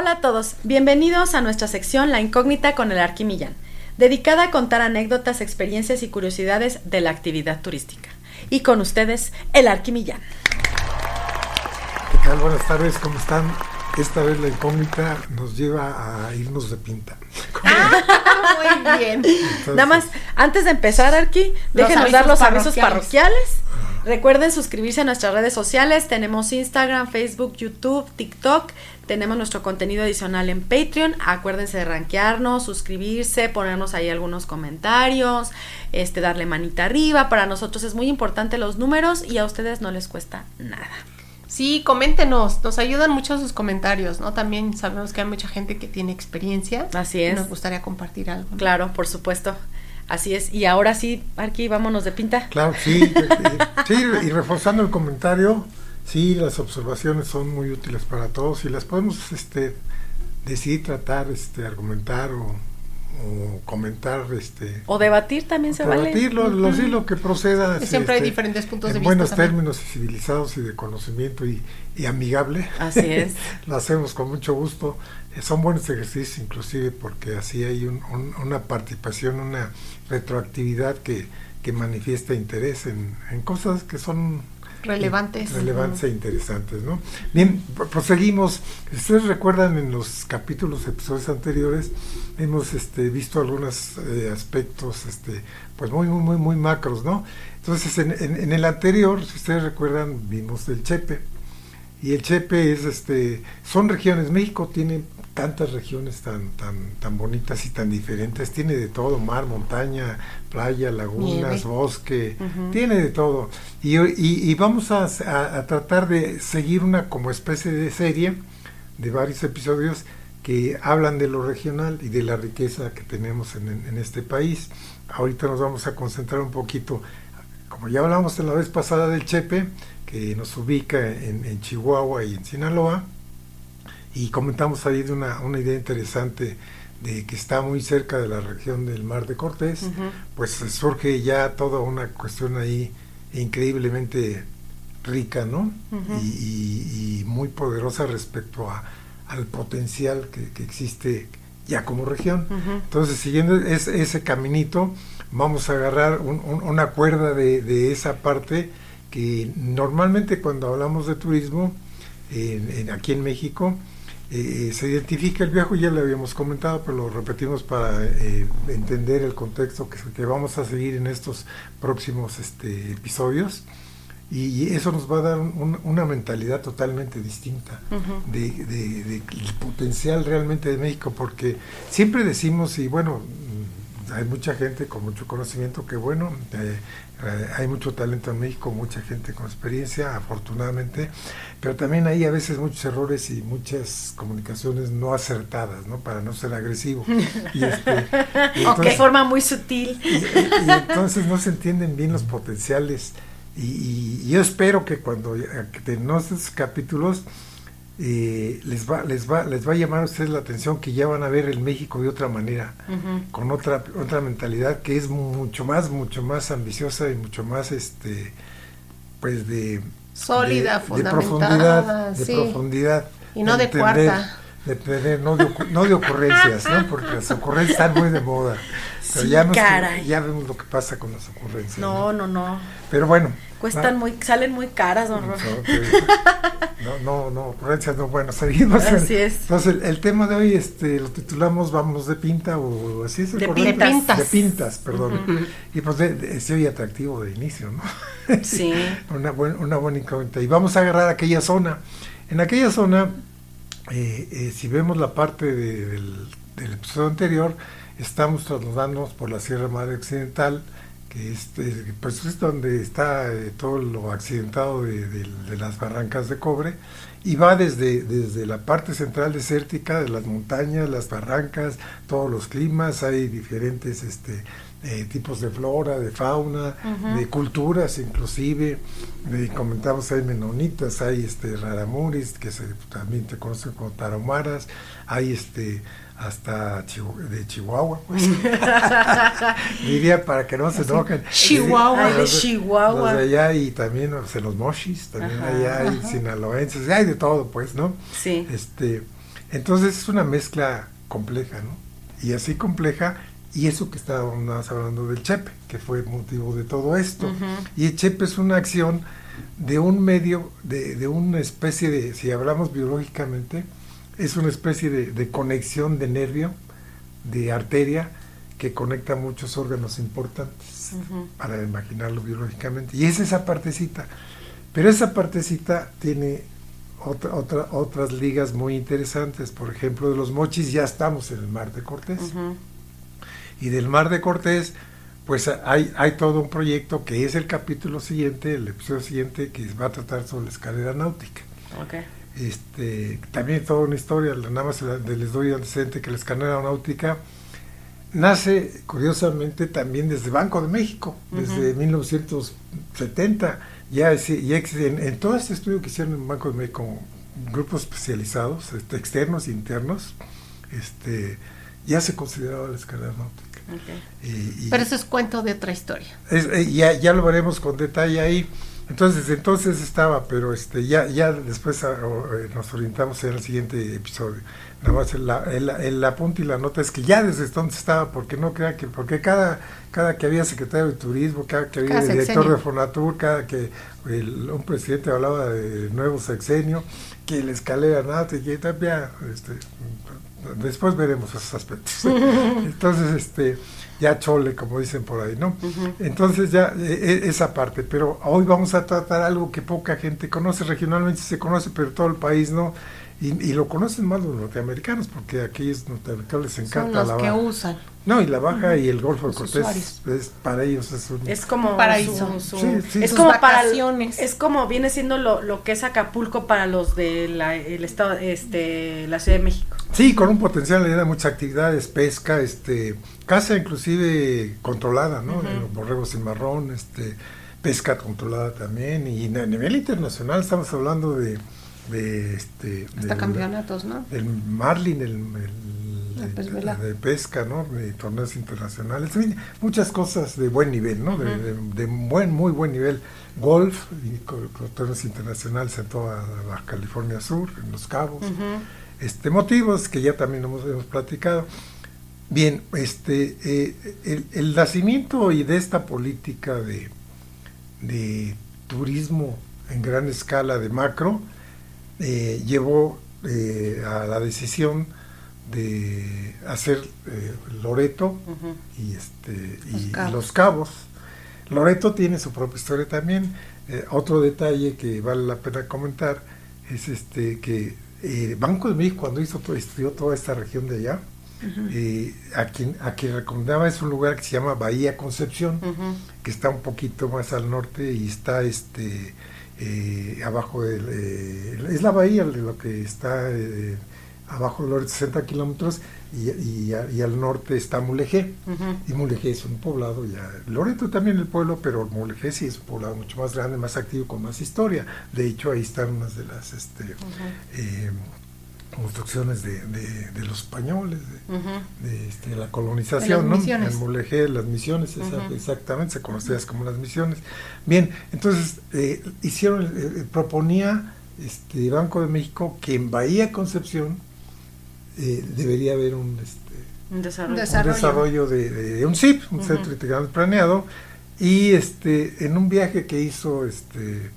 Hola a todos, bienvenidos a nuestra sección La Incógnita con el Arquimillán, dedicada a contar anécdotas, experiencias y curiosidades de la actividad turística. Y con ustedes, el Arquimillán. ¿Qué tal? Buenas tardes, ¿cómo están? Esta vez la incógnita nos lleva a irnos de pinta. muy bien. Nada más, antes de empezar, Arqui, déjenos dar los avisos parroquiales. Recuerden suscribirse a nuestras redes sociales. Tenemos Instagram, Facebook, YouTube, TikTok. Tenemos nuestro contenido adicional en Patreon. Acuérdense de rankearnos, suscribirse, ponernos ahí algunos comentarios, este, darle manita arriba. Para nosotros es muy importante los números y a ustedes no les cuesta nada. Sí, coméntenos, nos ayudan mucho sus comentarios, ¿no? También sabemos que hay mucha gente que tiene experiencia. Así es. nos gustaría compartir algo. Claro, por supuesto. Así es. Y ahora sí, Arqui, vámonos de pinta. Claro, sí. sí, y reforzando el comentario, sí, las observaciones son muy útiles para todos. Y las podemos este, decidir tratar, este, argumentar o, comentar este o debatir también se vale. lo, lo, que proceda siempre hay este, diferentes puntos de vista buenos términos y civilizados y de conocimiento y, amigable. Así es. Lo hacemos con mucho gusto. Eh, son buenos ejercicios inclusive porque así hay una participación, una retroactividad que, que manifiesta interés en, en, cosas que son relevantes. relevantes e interesantes, ¿no? Bien, proseguimos. Ustedes recuerdan en los capítulos, episodios anteriores, hemos este, visto algunos eh, aspectos, este, pues muy, muy, muy, muy macros, ¿no? Entonces, en, el anterior, si ustedes recuerdan, vimos el Chepe. Y el Chepe es, este, son regiones. México tiene tantas regiones tan, tan, tan bonitas y tan diferentes. Tiene de todo, mar, montaña, playa, lagunas, bosque, tiene de todo. Y, y, vamos a, tratar de seguir una como especie de serie de varios episodios que hablan de lo regional y de la riqueza que tenemos en, en este país. Ahorita nos vamos a concentrar un poquito, como ya hablamos en la vez pasada del Chepe, que nos ubica en, en Chihuahua y en Sinaloa, y comentamos ahí de una, una idea interesante de que está muy cerca de la región del Mar de Cortés, pues surge ya toda una cuestión ahí increíblemente rica, ¿no? y, muy poderosa respecto a, al potencial que, existe ya como región. Entonces, siguiendo ese caminito, vamos a agarrar una cuerda de, de, esa parte que normalmente cuando hablamos de turismo, en, aquí en México, eh, se identifica el viejo, ya lo habíamos comentado, pero lo repetimos para eh, entender el contexto que, que, vamos a seguir en estos próximos este, episodios. Y, eso nos va a dar una mentalidad totalmente distinta de, de, potencial realmente de México, porque siempre decimos, y bueno, hay mucha gente con mucho conocimiento que bueno, eh, eh, hay mucho talento en México, mucha gente con experiencia, afortunadamente, pero también hay a veces muchos errores y muchas comunicaciones no acertadas, ¿no? Para no ser agresivo. Y este, de forma muy sutil. Y, entonces no se entienden bien los potenciales. Y, yo espero que cuando que en estos capítulos eh, les va les va les va a llamar a ustedes la atención que ya van a ver el México de otra manera con otra otra mentalidad que es mucho más mucho más ambiciosa y mucho más este pues de sólida de, de profundidad de profundidad y no de, cuarta. de no, de, no de ocurrencias no porque las ocurrencias están muy de moda pero ya, ya vemos lo que pasa con las ocurrencias no no no pero bueno Cuestan muy, salen muy caras, don No, no, no, ocurrencias no, bueno, seguimos. Así es. Entonces, el, tema de hoy este, lo titulamos Vámonos de pinta o así es el de pintas. De pintas, perdón. Y pues se oye atractivo de inicio, ¿no? Sí. una, buen, una buena incógnita. Y vamos a agarrar aquella zona. En aquella zona, eh, eh, si vemos la parte del, del episodio anterior, estamos trasladándonos por la Sierra Madre Occidental, que este, pues es donde está eh, todo lo accidentado de, de, las barrancas de cobre y va desde, desde la parte central desértica de las montañas, las barrancas, todos los climas, hay diferentes este, eh, tipos de flora, de fauna, de culturas inclusive, comentamos hay menonitas, hay este raramuris que se, también te conocen como tarahumaras, hay este hasta de Chihuahua, pues. Diría para que no se enojen. Chihuahua, de Chihuahua. de allá y también en los mochis, también allá hay sinaloenses, hay de todo, pues, ¿no? Sí. Este, entonces es una mezcla compleja, ¿no? Y así compleja, y eso que estábamos hablando del Chepe, que fue motivo de todo esto. Y el Chepe es una acción de un medio, de, de una especie de, si hablamos biológicamente, es una especie de, conexión de nervio, de arteria, que conecta muchos órganos importantes, para imaginarlo biológicamente. Y es esa partecita. Pero esa partecita tiene otra, otra, otras ligas muy interesantes. Por ejemplo, de los mochis ya estamos en el Mar de Cortés. Y del Mar de Cortés, pues hay, hay todo un proyecto que es el capítulo siguiente, el episodio siguiente, que va a tratar sobre la escalera náutica. Okay. Este, también toda una historia, nada más les doy antecedente que la escalera aeronáutica nace curiosamente también desde Banco de México, desde 1970. Ya, ya en, en, todo este estudio que hicieron en Banco de México, grupos especializados, este, externos e internos, este, ya se consideraba la escalera náutica. Pero eso es cuento de otra historia. Eh, ya, ya lo veremos con detalle ahí. Entonces, entonces estaba, pero este ya ya después ah, eh, nos orientamos en el siguiente episodio. Nada más el, el, el, apunte y la nota es que ya desde entonces estaba, porque no crea que, porque cada, cada que había secretario de turismo, cada que había director de Fonatur, cada que un presidente hablaba de nuevo sexenio, que la escalera nada, y que ya, este, después veremos esos aspectos. Entonces, este ya chole, como dicen por ahí, ¿no? Entonces ya e, e, esa parte, pero hoy vamos a tratar algo que poca gente conoce, regionalmente se conoce, pero todo el país no, y, lo conocen más los norteamericanos, porque aquí es norteamericanos les encanta Son los que usan. No, y la baja y el Golfo de Cortés es para ellos es un es como paraíso, es como vacaciones. es como viene siendo lo, lo que es Acapulco para los de la el estado este la Ciudad de México. Sí, con un potencial de muchas actividades, pesca, este caza inclusive controlada, ¿no? Los borregos sin marrón, este pesca controlada también y a nivel internacional estamos hablando de de este hasta campeonatos no el marlin el, de pesca no de torneos internacionales. Muchas cosas de buen nivel no de, buen muy buen nivel. Golf y torneos internacionales en toda la California Sur en los Cabos. Este motivos que ya también hemos, hemos platicado. Bien este eh, el, el nacimiento y de esta política de de turismo en gran escala de macro eh, llevó eh, a la decisión de hacer eh, Loreto y, este, y los, cabos. Loreto tiene su propia historia también. otro detalle que vale la pena comentar es este que Banco de México cuando hizo todo, estudió toda esta región de allá, a, quien, a quien recomendaba es un lugar que se llama Bahía Concepción, que está un poquito más al norte y está este eh, abajo del, eh, es la bahía de lo que está eh, abajo de los 60 kilómetros y, y, al norte está Mulegé. Y Mulegé es un poblado ya Loreto también el pueblo pero Mulegé sí es un poblado mucho más grande más activo con más historia. De hecho ahí están unas de las este construcciones de, de, los españoles, de, este, la colonización, ¿no? En Mulegé, las misiones, exactamente, se conocían como las misiones. Bien, entonces eh, hicieron, eh, eh, proponía este Banco de México que en Bahía Concepción debería haber un, este, un desarrollo, un desarrollo. de, un CIP, un centro integrado planeado, y este en un viaje que hizo este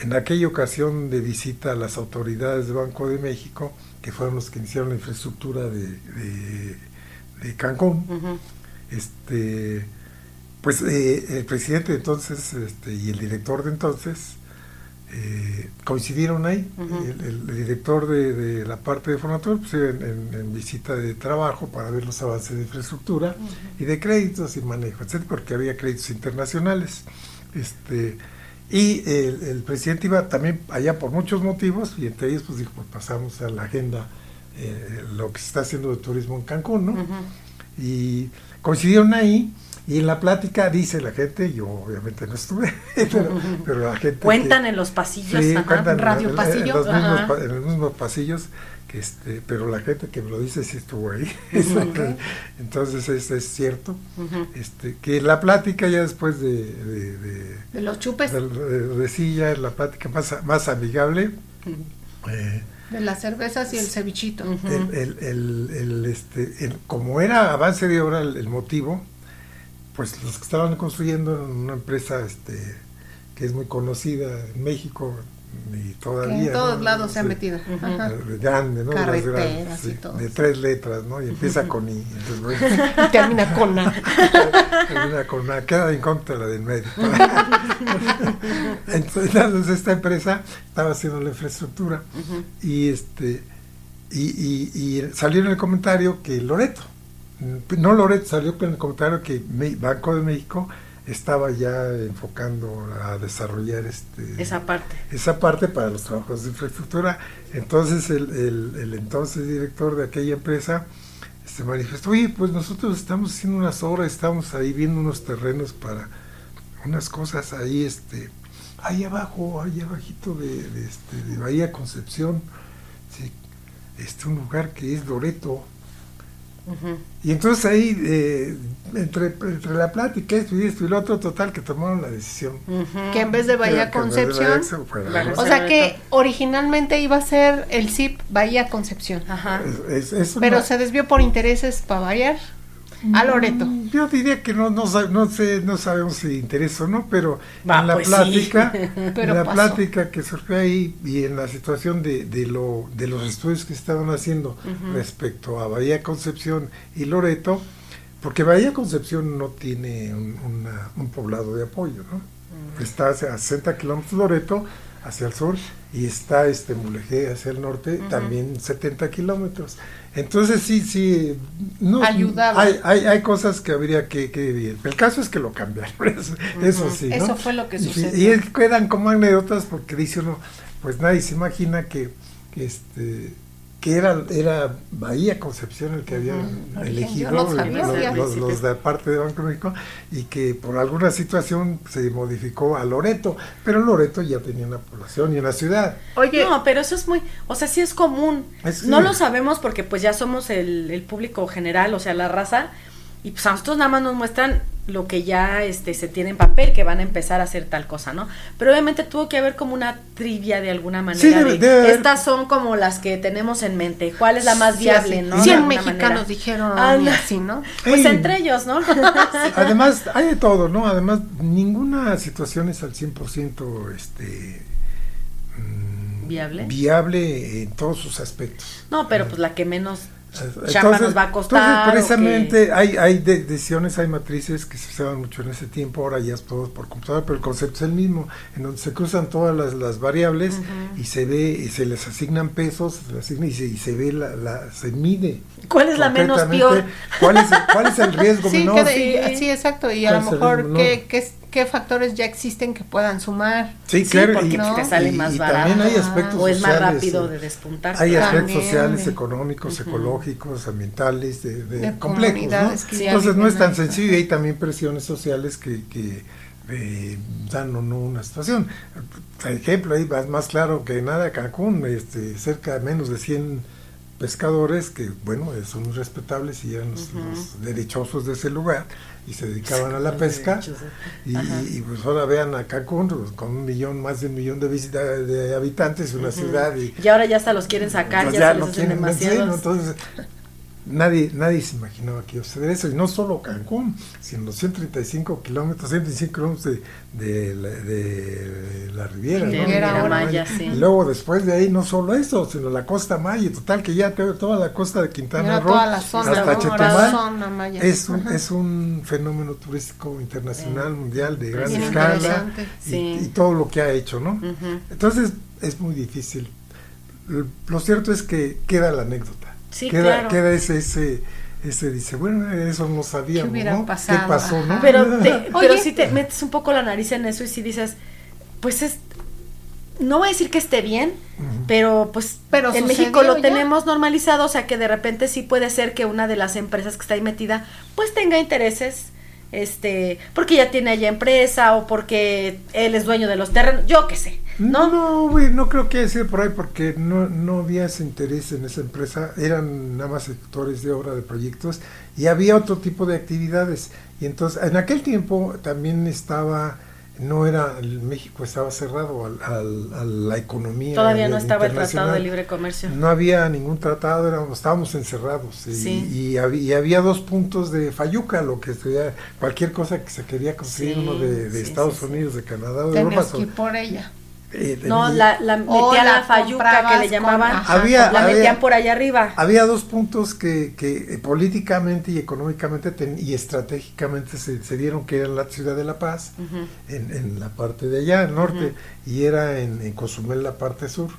en aquella ocasión de visita a las autoridades de Banco de México, que fueron los que iniciaron la infraestructura de, de, Cancún, este, pues eh, el presidente de entonces este, y el director de entonces eh, coincidieron ahí. el, director de, la parte de Fonatur pues, en, visita de trabajo para ver los avances de infraestructura y de créditos y manejo, etcétera, porque había créditos internacionales. Este, y el, presidente iba también allá por muchos motivos, y entre ellos pues dijo, pues pasamos a la agenda eh, lo que se está haciendo de turismo en Cancún, ¿no? Y coincidieron ahí y en la plática dice la gente, yo obviamente no estuve, pero, la gente... Cuentan en los pasillos, sí, radio pasillo. En, los mismos, pasillos, que este, pero la gente que me lo dice sí estuvo ahí. Entonces es, es cierto. este, que la plática ya después de... De, los chupes. De, de, sí, ya la plática más, más amigable. Eh, de las cervezas y el cevichito. el, el, el, este, como era avance de obra el motivo, pues los que estaban construyendo en una empresa este, que es muy conocida en México y todavía. en todos lados se ha metido. Grande, ¿no? Carreteras y todo. De tres letras, ¿no? Y empieza con I. y termina con A. termina con A, queda en contra la del medio. entonces, esta empresa estaba haciendo la infraestructura y este y, y, y salió en el comentario que Loreto no Loret salió en el comentario que Banco de México estaba ya enfocando a desarrollar este esa parte. esa parte para los trabajos de infraestructura. Entonces el, el, entonces director de aquella empresa se manifestó oye pues nosotros estamos haciendo unas obras estamos ahí viendo unos terrenos para unas cosas ahí este ahí abajo ahí abajito de, este de Bahía Concepción. Sí, este un lugar que es Loreto y entonces ahí, eh, entre, entre, la plática, esto y esto y lo otro, total, que tomaron la decisión. Que en vez de Bahía Concepción, o sea que originalmente iba a ser el CIP Bahía Concepción. Pero se desvió por intereses para Bahía a Loreto. Mm, yo diría que no, no, no sé, no sabemos si interesa o no, pero en la pues plática, en la plática que surgió ahí y en la situación de, de, lo, de los estudios que estaban haciendo respecto a Bahía Concepción y Loreto, porque Bahía Concepción no tiene un, un poblado de apoyo, ¿no? Mm. Está a 60 kilómetros de Loreto, hacia el sur, y está este Mulegé hacia el norte, también 70 kilómetros. Entonces sí, sí, no, Ayudaba. Hay, hay, hay, cosas que habría que, que El caso es que lo cambiaron, eso, sí. Eso fue lo que sucedió. Y, quedan como anécdotas porque dice uno, pues nadie se imagina que, que este que era, era Bahía Concepción el que habían elegido los, de parte de Banco México y que por alguna situación se modificó a Loreto, pero Loreto ya tenía una población y una ciudad. Oye, no, pero eso es muy, o sea, sí es común. no lo sabemos porque pues ya somos el, el público general, o sea, la raza, y pues a nosotros nada más nos muestran lo que ya este se tiene en papel que van a empezar a hacer tal cosa, ¿no? Pero obviamente tuvo que haber como una trivia de alguna manera. estas son como las que tenemos en mente. ¿Cuál es la más viable, no? 100 mexicanos dijeron así, ¿no? Pues entre ellos, ¿no? Además, hay de todo, ¿no? Además, ninguna situación es al 100% este mm, viable. Viable en todos sus aspectos. No, pero pues la que menos entonces, nos va a costar. precisamente hay, hay decisiones, hay matrices que se usaban mucho en ese tiempo, ahora ya es todo por computadora, pero el concepto es el mismo, en donde se cruzan todas las, las variables y se ve, y se les asignan pesos, se asigna y, se, y se ve, la, la, se mide. ¿Cuál es la menos peor? ¿Cuál es, cuál es el riesgo sí, menor? sí, exacto, y a lo mejor qué, qué, qué factores ya existen que puedan sumar. Sí, claro, porque y, te sale más barato. También hay aspectos o es más rápido de despuntar. Hay aspectos sociales, económicos, ecológicos, ambientales, de, de, complejos. ¿no? Entonces no es tan sencillo y hay también presiones sociales que, que eh, dan o no una situación. Por ejemplo, ahí va más claro que nada Cancún, este, cerca de menos de 100 pescadores que, bueno, son respetables y eran los, los derechosos de ese lugar y se dedicaban a la pesca. Y, y, pues ahora vean a Cancún pues, con un millón, más de un millón de, visita, de habitantes, una ciudad. Y, y, ahora ya hasta los quieren sacar, pues ya, se les quieren demasiado. Entonces, nadie, nadie se imaginaba que iba a suceder eso, y no solo Cancún, sino los 135 kilómetros, 125 kilómetros de, de, la Riviera. Y luego después de ahí no solo eso, sino la costa Maya, total que ya toda la costa de Quintana Roo hasta Chetumal es un, es un fenómeno turístico internacional, mundial, de gran escala, y, todo lo que ha hecho, ¿no? Entonces es muy difícil. Lo cierto es que queda la anécdota queda, queda ese, ese, ese dice, bueno, eso no sabíamos, ¿Qué ¿no? ¿Qué pasó, no? Pero, pero si te metes un poco la nariz en eso y si dices, pues es, no voy a decir que esté bien, pero pues pero en México lo tenemos normalizado, o sea que de repente sí puede ser que una de las empresas que está ahí metida, pues tenga intereses este, porque ya tiene allá empresa o porque él es dueño de los terrenos, yo qué sé. No, no, güey, no creo que sea por ahí porque no, no había ese interés en esa empresa, eran nada más sectores de obra de proyectos y había otro tipo de actividades. Y entonces, en aquel tiempo también estaba no era, México estaba cerrado a, la economía. Todavía no estaba el Tratado de Libre Comercio. No había ningún tratado, éramos, estábamos encerrados. Y, había, dos puntos de Fayuca, lo que sería cualquier cosa que se quería conseguir, uno de, Estados Unidos, de Canadá, de Europa. que por ella. Eh, no, la, la metía la, fayuca que le llamaban, había, la metían por allá arriba. Había dos puntos que, que eh, políticamente y económicamente y estratégicamente se, se, dieron, que era la ciudad de La Paz, en, en, la parte de allá, el norte, y era en, en, Cozumel, la parte sur.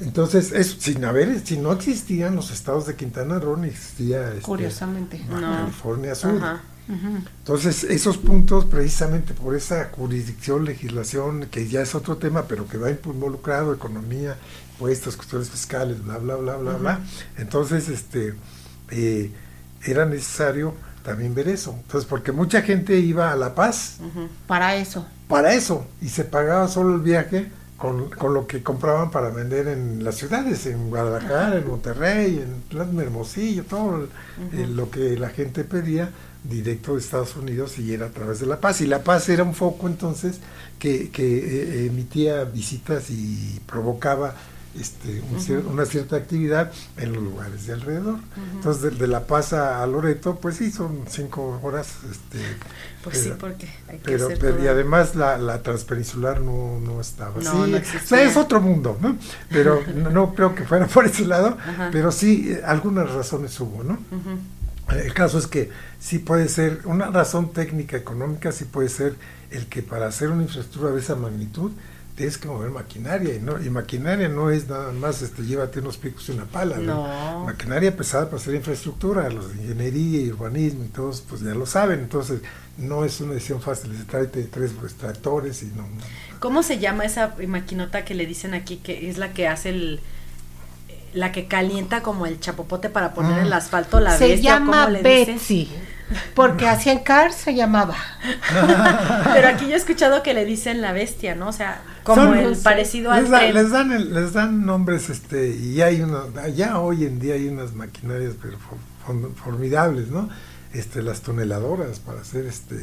Entonces, es, sin haber, si no existían los estados de Quintana Roo, ni existía este, Curiosamente, California Sur. Entonces, esos puntos, precisamente por esa jurisdicción, legislación, que ya es otro tema, pero que va involucrado, economía, puestos, cuestiones fiscales, bla, bla, bla, bla, bla. Entonces, este, eh, era necesario también ver eso. Entonces, porque mucha gente iba a La Paz. Para eso. Para eso. Y se pagaba solo el viaje con, con, lo que compraban para vender en las ciudades, en Guadalajara, en Monterrey, en Plasma Hermosillo, todo lo que la gente pedía directo de Estados Unidos y era a través de La Paz. Y La Paz era un foco entonces que, que eh, emitía visitas y provocaba este, una cierta actividad en los lugares de alrededor. Entonces, de, La Paz a, Loreto, pues sí, son cinco horas. Este, pues sí, porque hay que pero, pero Y además la, la transpeninsular no, no estaba no, así. o sea, es otro mundo, ¿no? Pero no, creo que fuera por ese lado, pero sí, eh, algunas razones hubo, ¿no? El caso es que sí puede ser, una razón técnica económica sí puede ser el que para hacer una infraestructura de esa magnitud tienes que mover maquinaria y no y maquinaria no es nada más este llévate unos picos y una pala no. maquinaria pesada para hacer infraestructura los de ingeniería y urbanismo y todos pues ya lo saben entonces no es una decisión fácil se tráete tres tractores y no, cómo se llama esa maquinota que le dicen aquí que es la que hace el la que calienta como el chapopote para poner el ah. asfalto, la se llama Betsy. Porque así en Car se llamaba. Pero aquí yo he escuchado que le dicen la bestia, ¿no? O sea, como el parecido al les dan les dan nombres este y hay una ya hoy en día hay unas maquinarias pero formidables, ¿no? Este las toneladoras para hacer este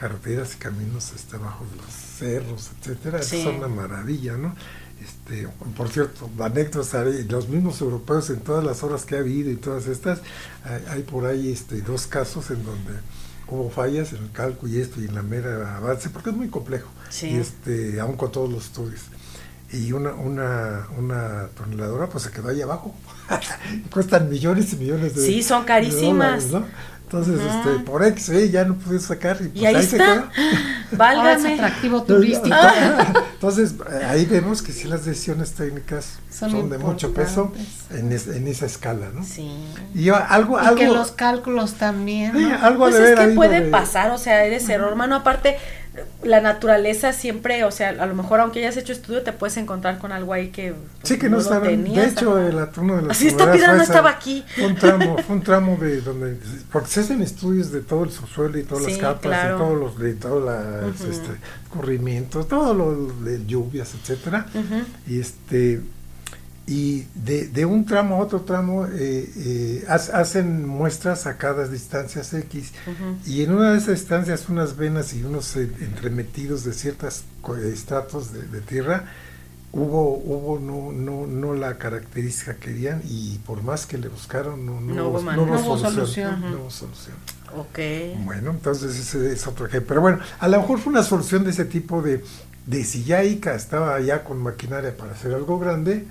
carreteras y caminos este bajo los cerros, etcétera, es una maravilla, ¿no? Este, por cierto, anécdotas, los mismos europeos en todas las horas que ha habido y todas estas, hay, por ahí este, dos casos en donde hubo fallas en el cálculo y esto y en la mera avance, porque es muy complejo, y este, aún con todos los estudios. Y una, una, una toneladora pues se quedó ahí abajo. Cuestan millones y millones de Sí, son carísimas. Entonces, este, por X, ya no pude sacar. Y, pues ahí, está. Válgame. atractivo turístico. Entonces, ahí vemos que sí las decisiones técnicas son, de mucho peso en, en, esa escala, ¿no? Sí. Y algo, algo, que los cálculos también. algo pues es que puede pasar, o sea, eres error, hermano. Aparte, la naturaleza siempre, o sea, a lo mejor aunque hayas hecho estudio, te puedes encontrar con algo ahí que. Pues, sí, que no, estaba. De hecho, el, uno de los. Así está no estaba aquí. Fue un tramo, fue un tramo de donde. Porque se hacen estudios de todo el subsuelo y todas las capas y todos los. de todos los este, corrimientos, todo lo de lluvias, etcétera. Y este y de, de, un tramo a otro tramo eh, eh, hacen muestras a cada distancias X. Y en una de esas distancias unas venas y unos eh, entremetidos de ciertos estratos de, tierra hubo hubo no no no la característica que querían y por más que le buscaron no no, hubo, solución, no hubo solución. Ok. Bueno, entonces ese es otro ejemplo. Pero bueno, a lo mejor fue una solución de ese tipo de, de si ya ICA estaba ya con maquinaria para hacer algo grande,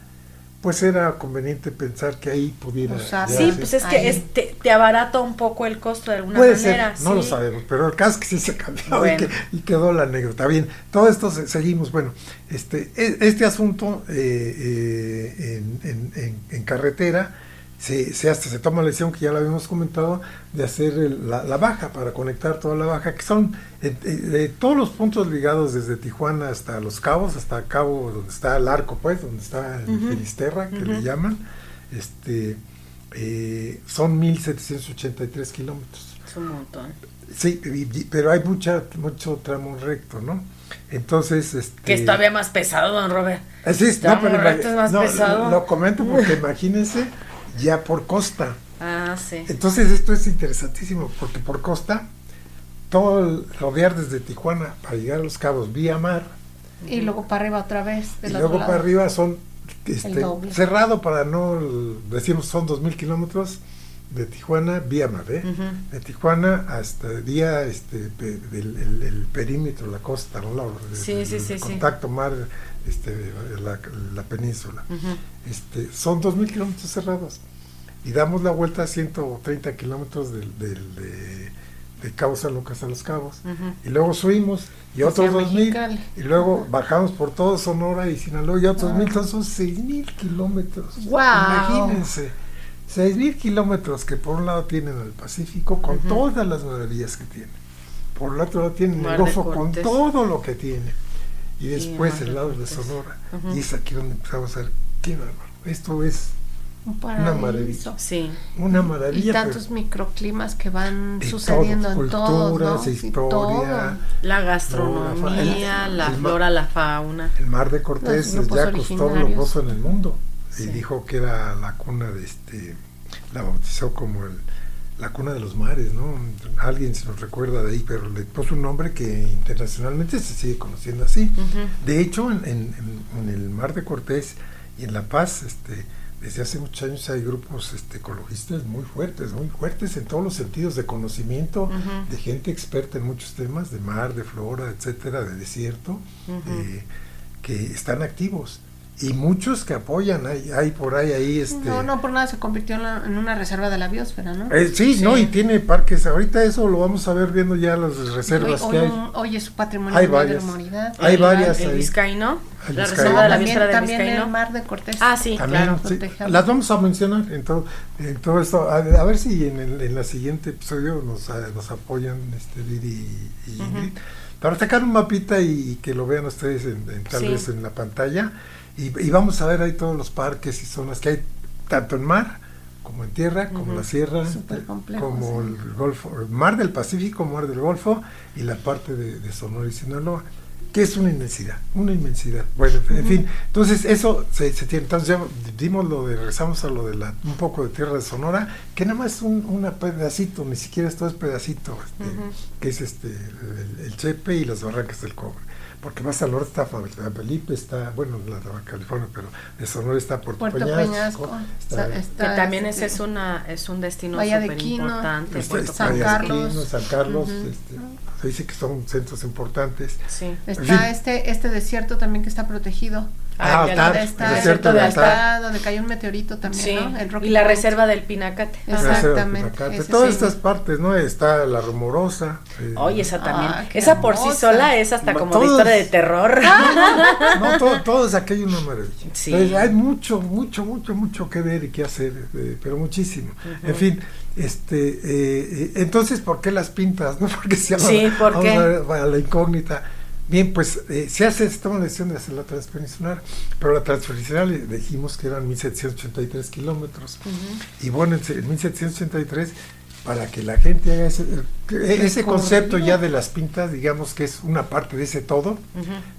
pues era conveniente pensar que ahí pudiera. sí, pues es que te, abarata un poco el costo de alguna manera. no lo sabemos, pero el caso es que sí se cambió y, quedó la anécdota. Bien, todo esto seguimos. Bueno, este, e, este asunto eh, eh, en, en, en, carretera se, se, hasta se toma la decisión que ya lo habíamos comentado de hacer la, baja para conectar toda la baja que son eh, eh, todos los puntos ligados desde Tijuana hasta Los Cabos hasta Cabo donde está el arco pues donde está el Finisterra que le llaman este eh, son 1783 kilómetros. Es un montón. Sí pero hay mucha mucho tramo recto no entonces, este... Que es todavía más pesado, don Robert. Así es, no, pero recto es más pesado. Lo comento porque imagínense ya por costa. Ah, sí. Entonces esto es interesantísimo porque por costa, todo el rodear desde Tijuana para llegar a los cabos vía mar. Y luego para arriba otra vez. y luego para arriba son este, cerrado para no, decimos son dos mil kilómetros de Tijuana vía mar, ¿eh? de Tijuana hasta vía este, el, perímetro, la costa, ¿no? el, contacto mar, este, la, península. este, son dos mil kilómetros cerrados y damos la vuelta a 130 kilómetros de, de, Cabo San Lucas a Los Cabos. Y luego subimos y otros 2000. Y luego bajamos por todo Sonora y Sinaloa y otros mil. Entonces son 6000 kilómetros. Imagínense. 6.000 kilómetros que por un lado tienen el Pacífico con todas las maravillas que tiene. Por el otro lado tienen el Golfo con todo lo que tiene. Y después el lado de Sonora. Y es aquí donde empezamos a ver, qué bárbaro. Esto es una maravilla. Sí. Una maravilla. Y tantos microclimas que van sucediendo en todos. ¿no? historia. La gastronomía, la flora, la fauna. El mar de Cortés ya costó glorioso en el mundo. Y dijo que era la cuna de este. La bautizó como el, la cuna de los mares, ¿no? Alguien se nos recuerda de ahí, pero le puso un nombre que internacionalmente se sigue conociendo así. De hecho, en, en, en, el mar de Cortés y en La Paz, este desde hace muchos años hay grupos este, ecologistas muy fuertes, muy fuertes en todos los sentidos de conocimiento, de gente experta en muchos temas, de mar, de flora, etcétera, de desierto, eh, que están activos. Y muchos que apoyan, hay, hay por ahí, ahí este... No, no, por nada se convirtió en, una reserva de la biosfera, ¿no? Eh, sí, no, y tiene parques, ahorita eso lo vamos a ver viendo ya las reservas que hay. Oye, su patrimonio hay varias, Hay varias. El, Vizcaíno, la reserva de la biosfera de También el mar de Cortés. Ah, sí, claro. Las vamos a mencionar en todo, en todo esto, a, ver si en el en la siguiente episodio nos, nos apoyan este Lili y, Ingrid, para sacar un mapita y, que lo vean ustedes en, tal vez en la pantalla. Y, vamos a ver ahí todos los parques y zonas que hay, tanto en mar como en tierra, como la sierra, como el Golfo, el mar del Pacífico, mar del Golfo y la parte de, Sonora y Sinaloa, que es una inmensidad, una inmensidad. Bueno, en fin, entonces eso se, tiene. Entonces ya dimos lo de, regresamos a lo de la, un poco de tierra de Sonora, que nada más es un pedacito, ni siquiera esto es pedacito, este, que es este el, Chepe y las barrancas del cobre porque más al norte está Felipe, está, bueno, la de California, pero de Sonora está Puerto, Puerto Peñasco, que también ese es una es un destino súper importante. San, Carlos. San Carlos, este, se dice que son centros importantes. Sí. Está este este desierto también que está protegido. Ah, ah está, desierto de Altar, donde cayó un meteorito también, ¿no? El y la reserva del Pinacate. Exactamente. Todas estas partes, ¿no? Está la rumorosa. Eh, Oye, esa también. Ah, esa por sí sola es hasta como de historia de terror. no, todo, todo es aquello una maravilla. Sí. hay mucho, mucho, mucho, mucho que ver y que hacer, eh, pero muchísimo. En fin, este, eh, eh, entonces, ¿por qué las pintas? ¿No? Porque se llama, sí, ¿por qué? A, la incógnita. Bien, pues eh, se hace, estamos decisión de hacer la transpeninsular, pero la transpeninsular dijimos que eran 1783 kilómetros. Y bueno, en, 1783, para que la gente haga ese, ese concepto ya de las pintas, digamos que es una parte de ese todo,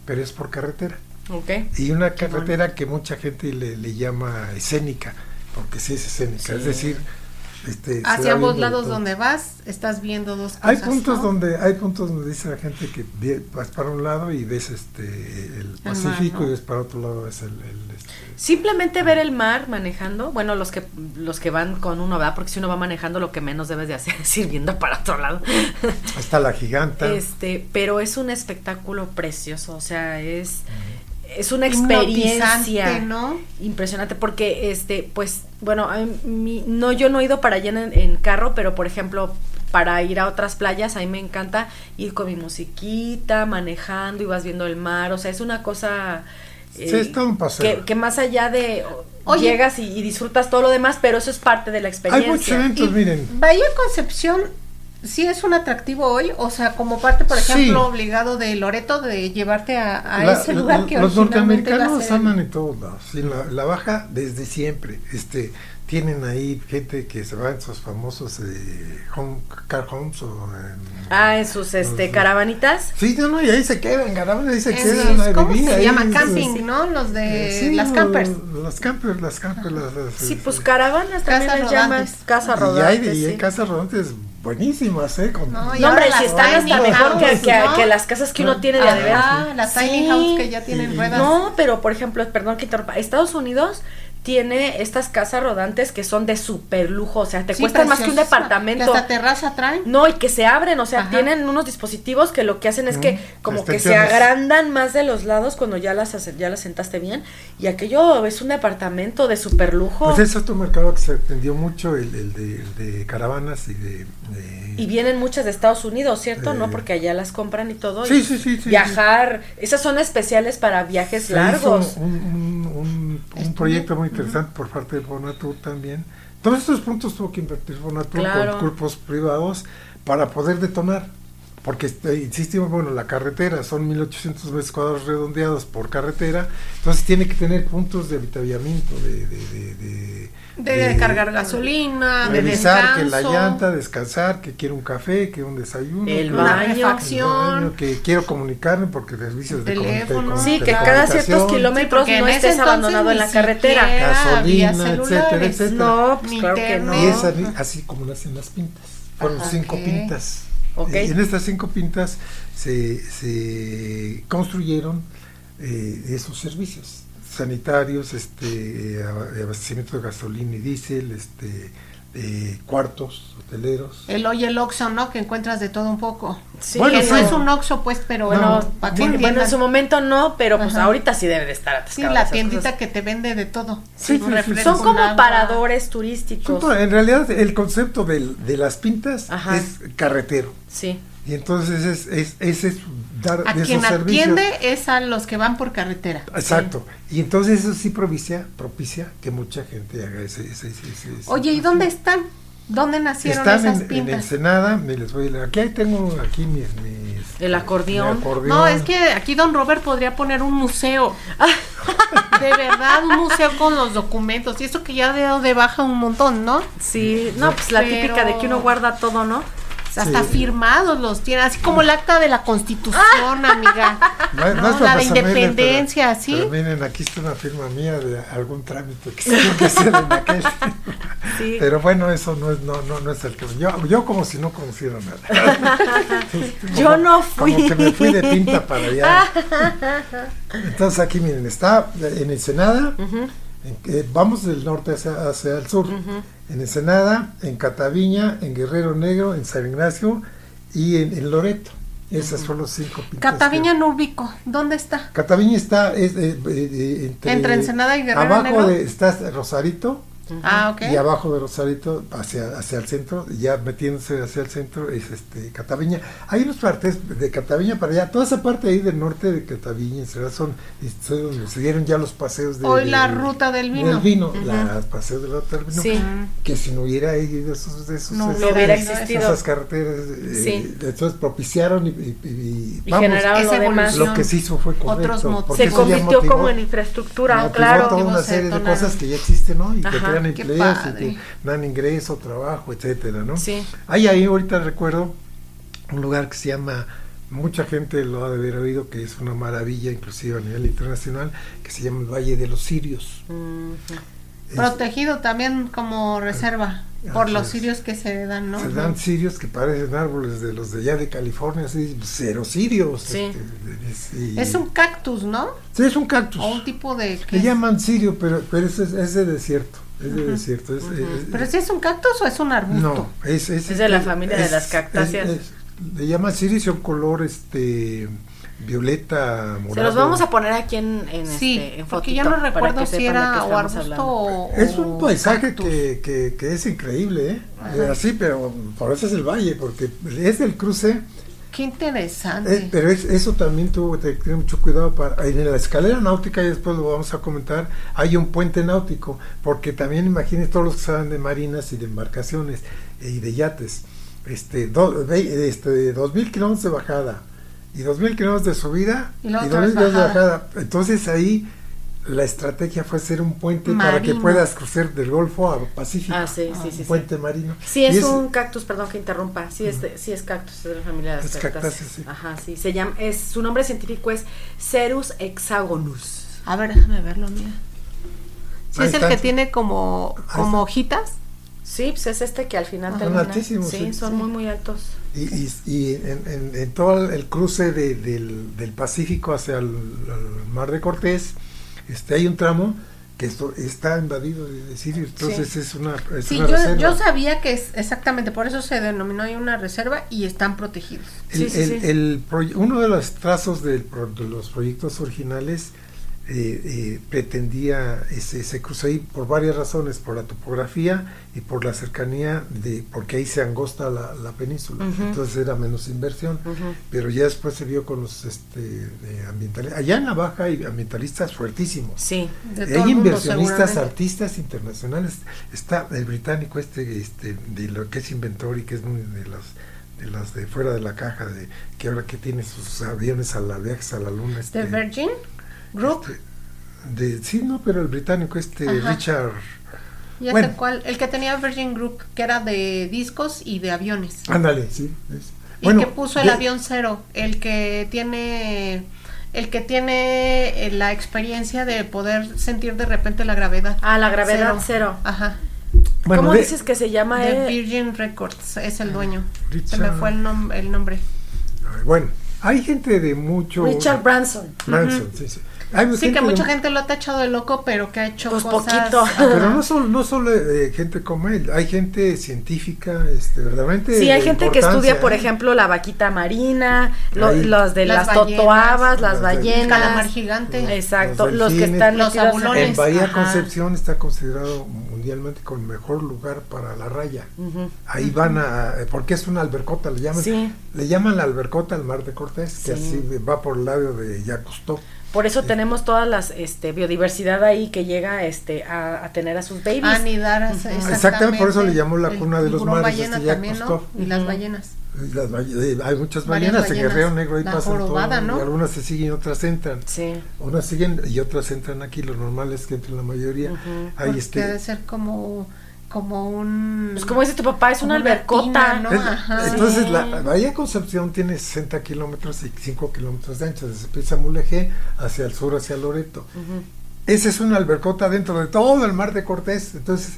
pero es por carretera. Okay. Y una carretera que mucha gente le, le, llama escénica, porque sí es escénica, es decir, Este, Hacia ambos lados donde vas, estás viendo dos cosas. Hay puntos donde hay puntos donde dice la gente que vas para un lado y ves este el Pacífico y ves para otro lado ves el, este, simplemente ver el mar manejando, bueno, los que los que van con uno, ¿verdad? Porque si uno va manejando lo que menos debes de hacer es ir viendo para otro lado. Está la giganta. Este, pero es un espectáculo precioso, o sea, es es una experiencia ¿no? impresionante porque este pues bueno no yo no he ido para allá en, carro pero por ejemplo para ir a otras playas a mí me encanta ir con mi musiquita manejando y vas viendo el mar o sea es una cosa eh, un paseo. Que, más allá de llegas y, disfrutas todo lo demás pero eso es parte de la experiencia hay muchos eventos miren Bahía Concepción sí es un atractivo hoy, o sea, como parte, por ejemplo, obligado de Loreto de llevarte a, ese lugar que los norteamericanos andan en todos lados, la, baja desde siempre, este tienen ahí gente que se va en sus famosos eh, home, car homes o ah en sus este caravanitas. Sí no no y ahí se quedan caravanas ahí se quedan ¿cómo se llama camping no los de las campers. las campers las campers las, sí pues caravanas también les llaman casa rodante y hay, y hay casas rodantes buenísimas, ¿eh? Con... No, hombre, si están hasta mejor que, que, las casas que uno tiene de Ah, las tiny house que ya tienen ruedas. No, pero por ejemplo, perdón que interrumpa, Estados Unidos tiene estas casas rodantes que son de super lujo, o sea, te cuestan más que un departamento. Que terraza traen. No, y que se abren, o sea, tienen unos dispositivos que lo que hacen es que como que se agrandan más de los lados cuando ya las ya las sentaste bien y aquello es un departamento de super lujo. Pues es otro mercado que se atendió mucho el, de, caravanas y de, Y vienen muchas de Estados Unidos, ¿cierto? ¿No? Porque allá las compran y todo. Sí, sí, sí, Viajar, esas son especiales para viajes largos. un, un proyecto muy interesante por parte de Bonatur también. Todos estos puntos tuvo que invertir Bonatur con grupos privados para poder detonar. Porque insistimos, bueno, la carretera son 1800 metros cuadrados redondeados por carretera, entonces tiene que tener puntos de habitamiento, de, de de, cargar gasolina, de revisar que la llanta, descansar, que quiero un café, que un desayuno, el baño, que quiero comunicarme porque servicios de teléfono. Sí, que cada ciertos kilómetros no estés abandonado en la carretera. Gasolina, etcétera, etcétera. No, pues claro que no. Y es así como nacen las pintas. Fueron cinco pintas. En estas cinco pintas se, se construyeron eh, esos servicios sanitarios, este, abastecimiento de gasolina y diésel, este, eh, cuartos hoteleros. El hoy el Oxxo, ¿no? Que encuentras de todo un poco. Sí, bueno, no es un Oxxo, pues, pero bueno, bueno, en su momento no, pero pues ahorita sí debe de estar atascado. Sí, la tiendita que te vende de todo. Sí, son como paradores turísticos. en realidad el concepto de las pintas es carretero. Sí. Y entonces es, es, es, es dar a quien atiende es a los que van por carretera. Exacto. Y entonces eso sí propicia, propicia que mucha gente haga ese. ese, Oye, ¿y dónde están? ¿Dónde nacieron están esas en, pintas? en Ensenada, me les voy a leer. Aquí tengo aquí mis, mis el acordeón. No, es que aquí don Robert podría poner un museo. de verdad, un museo con los documentos. Y eso que ya ha de baja un montón, ¿no? Sí, no, pues la típica de que uno guarda todo, ¿no? Hasta firmados los tiene, así como el acta de la constitución, amiga. No, la de independencia, ¿sí? Pero miren, aquí está una firma mía de algún trámite que se tiene que hacer en aquel. Sí. Pero bueno, eso no es, no, no, no es el que yo, yo como si no conociera nada. yo no fui. Como que me fui de pinta para allá. Entonces aquí miren, está en Ensenada, vamos del norte hacia, hacia el sur. En Ensenada, en Cataviña, en Guerrero Negro, en San Ignacio y en, Loreto. Esas son los cinco pintas. Cataviña no ubico. ¿Dónde está? Cataviña está es, eh, eh, entre, Ensenada y Guerrero Abajo Negro. de está Rosarito Ah, y abajo de Rosarito, hacia, hacia el centro, ya metiéndose hacia el centro, es este Cataviña. Hay unas partes de Cataviña para allá, toda esa parte ahí del norte de Cataviña, son, son donde se dieron ya los paseos de. Hoy la ruta del vino. Del vino, la paseos de la ruta del vino. Que si no hubiera ido esos, de esos, no, hubiera existido. esas carreteras, eh, entonces propiciaron y, y, y, generaron lo demás. Lo que se hizo fue correcto. se convirtió como en infraestructura, claro. toda una serie de cosas que ya existen, ¿no? Y que empleos y dan ingreso, trabajo, etcétera, ¿no? Sí. Hay ahí ahorita recuerdo un lugar que se llama mucha gente lo ha de haber oído que es una maravilla inclusive a nivel internacional que se llama el Valle de los Sirios. Protegido también como reserva. Por los sirios que se dan, ¿no? Se dan sirios que parecen árboles de los de allá de California, así, cero sirios. Sí. Este, es un cactus, ¿no? Sí, es un cactus. O un tipo de... Le llaman sirio, pero, pero es, es de desierto. Es de desierto. Es, ¿Pero si es un cactus o es un arbusto? No, es... Es, de la familia de las cactáceas. le y son color, este violeta morado. Se los vamos a poner aquí en, en, sí, este, porque ya no recuerdo si era o arbusto o, Es un paisaje que, que, que, es increíble, ¿eh? Así, pero por eso es el valle, porque es el cruce. Qué interesante. Eh, pero es, eso también tuvo que tener mucho cuidado para en la escalera náutica y después lo vamos a comentar hay un puente náutico porque también imagínense todos los que saben de marinas y de embarcaciones y de yates este, do, este dos mil kilómetros de bajada y 2.000 kilómetros de subida y, y 2.000 kilómetros de bajada. Entonces ahí la estrategia fue hacer un puente para que puedas cruzar del Golfo a Pacífico. Ah, sí, sí, sí. puente marino. Sí, es, un cactus, perdón que interrumpa. Sí, es, sí es cactus, es de la familia de las cactáceas. Sí. Ajá, sí. Se llama, es, su nombre científico es Cerus hexagonus. A ver, déjame verlo, mira. Sí, es el que tiene como, como hojitas. Sí, pues es este que al final termina. sí, son muy, muy altos. Y, y, en, en, todo el cruce del, del, Pacífico hacia el, Mar de Cortés, este, hay un tramo que esto está invadido de, sirios, entonces es una, es sí, yo, yo, sabía que es exactamente, por eso se denominó ahí una reserva y están protegidos. El, el, uno de los trazos de, de los proyectos originales eh, eh, pretendía ese, ese cruce ahí por varias razones, por la topografía y por la cercanía de, porque ahí se angosta la, la península, entonces era menos inversión, pero ya después se vio con los este, ambientalistas, allá en la baja hay ambientalistas fuertísimos, sí, hay inversionistas, artistas internacionales, está el británico este, este, de lo que es inventor y que es muy de los de las de fuera de la caja, de que ahora que tiene sus aviones a la viajes a la luna. Este, ¿De Virgin? Group. Este, de, sí, no, pero el británico, este Richard. Ya sé cuál, el que tenía Virgin Group, que era de discos y de aviones. Ándale, sí. y que puso el avión cero, el que tiene el que tiene eh, la experiencia de poder sentir de repente la gravedad. Ah, la gravedad cero. Ajá. ¿Cómo dices que se llama? De Virgin Records, es el dueño. se me fue el, el nombre. Bueno, hay gente de mucho... Richard Branson. Branson, sí, sí sí, que mucha gente lo ha tachado de loco, pero que ha hecho pues cosas... poquito. Pero no solo, no solo eh, gente como él, hay gente científica, este, verdaderamente. Sí, hay gente que estudia, por ¿eh? ejemplo, la vaquita marina, los de las, totoabas, las, ballenas. El calamar gigante. Exacto, los, que están los abulones. En Bahía Concepción está considerado mundialmente como el mejor lugar para la raya. Ahí van a, porque es una albercota, le llaman, le llaman la albercota al mar de Cortés, que así va por el lado de Yacustó. Por eso tenemos todas las este, biodiversidad ahí que llega este, a, tener a sus babies. Anidar, uh exactamente. por eso le llamó la cuna de los mares. Este, también, ¿no? Y las ballenas. Eh, hay muchas ballenas, en Guerrero Negro ahí pasan todo, y algunas se siguen y otras entran. Sí. Unas siguen y otras entran aquí, lo normal es que entren la mayoría. Ahí este, debe ser como como un... Pues como dice tu papá, es una albercota, ¿no? Entonces la Bahía Concepción tiene 60 kilómetros y 5 kilómetros de ancho, desde Pisa Mulegé hacia el sur, hacia Loreto. Esa es una albercota dentro de todo el mar de Cortés, entonces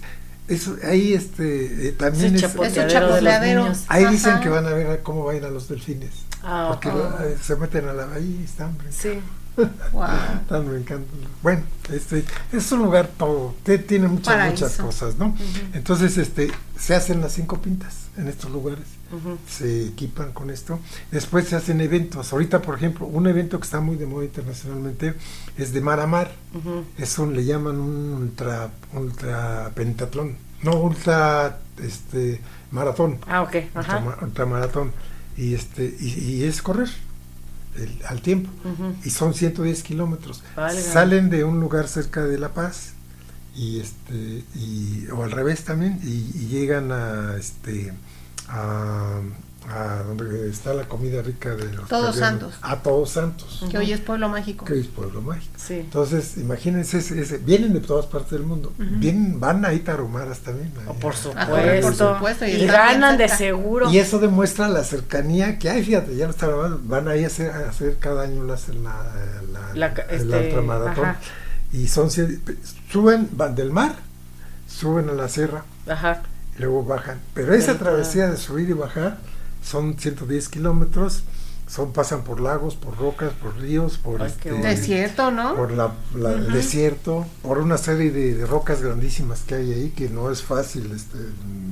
eso, ahí este eh, también es, es Ahí dicen que van a ver cómo van a los delfines. Ah, porque eh, se meten a la bahía y están. Sí. Wow. me encanta. Bueno, este es un lugar todo, tiene muchas muchas cosas, ¿no? Entonces, este, se hacen las cinco pintas en estos lugares, se equipan con esto. Después se hacen eventos. Ahorita, por ejemplo, un evento que está muy de moda internacionalmente es de mar a mar. Eso le llaman un ultra, ultra pentatlón, no ultra, este, maratón. Ah, ok. Ultra, maratón y este y es correr al tiempo. Y son 110 kilómetros. Salen de un lugar cerca de La Paz y este y o al revés también y, llegan a este a, a, donde está la comida rica de los Todos Santos. A Todos Santos. Que hoy es pueblo mágico. Que hoy es pueblo mágico. Entonces imagínense ese, vienen de todas partes del mundo. Vienen van a ir tarumaras también oh, por supuesto, y, ganan de seguro. Y eso demuestra la cercanía que hay fíjate ya no está van a ir a hacer, a hacer cada año la, la, la, el este, ultramaratón y son suben van del mar suben a la sierra. Ajá. Y luego bajan. Pero esa travesía de subir y bajar son 110 kilómetros son pasan por lagos, por rocas, por ríos, por este, desierto, ¿no? Por la, el desierto, por una serie de, rocas grandísimas que hay ahí que no es fácil, este,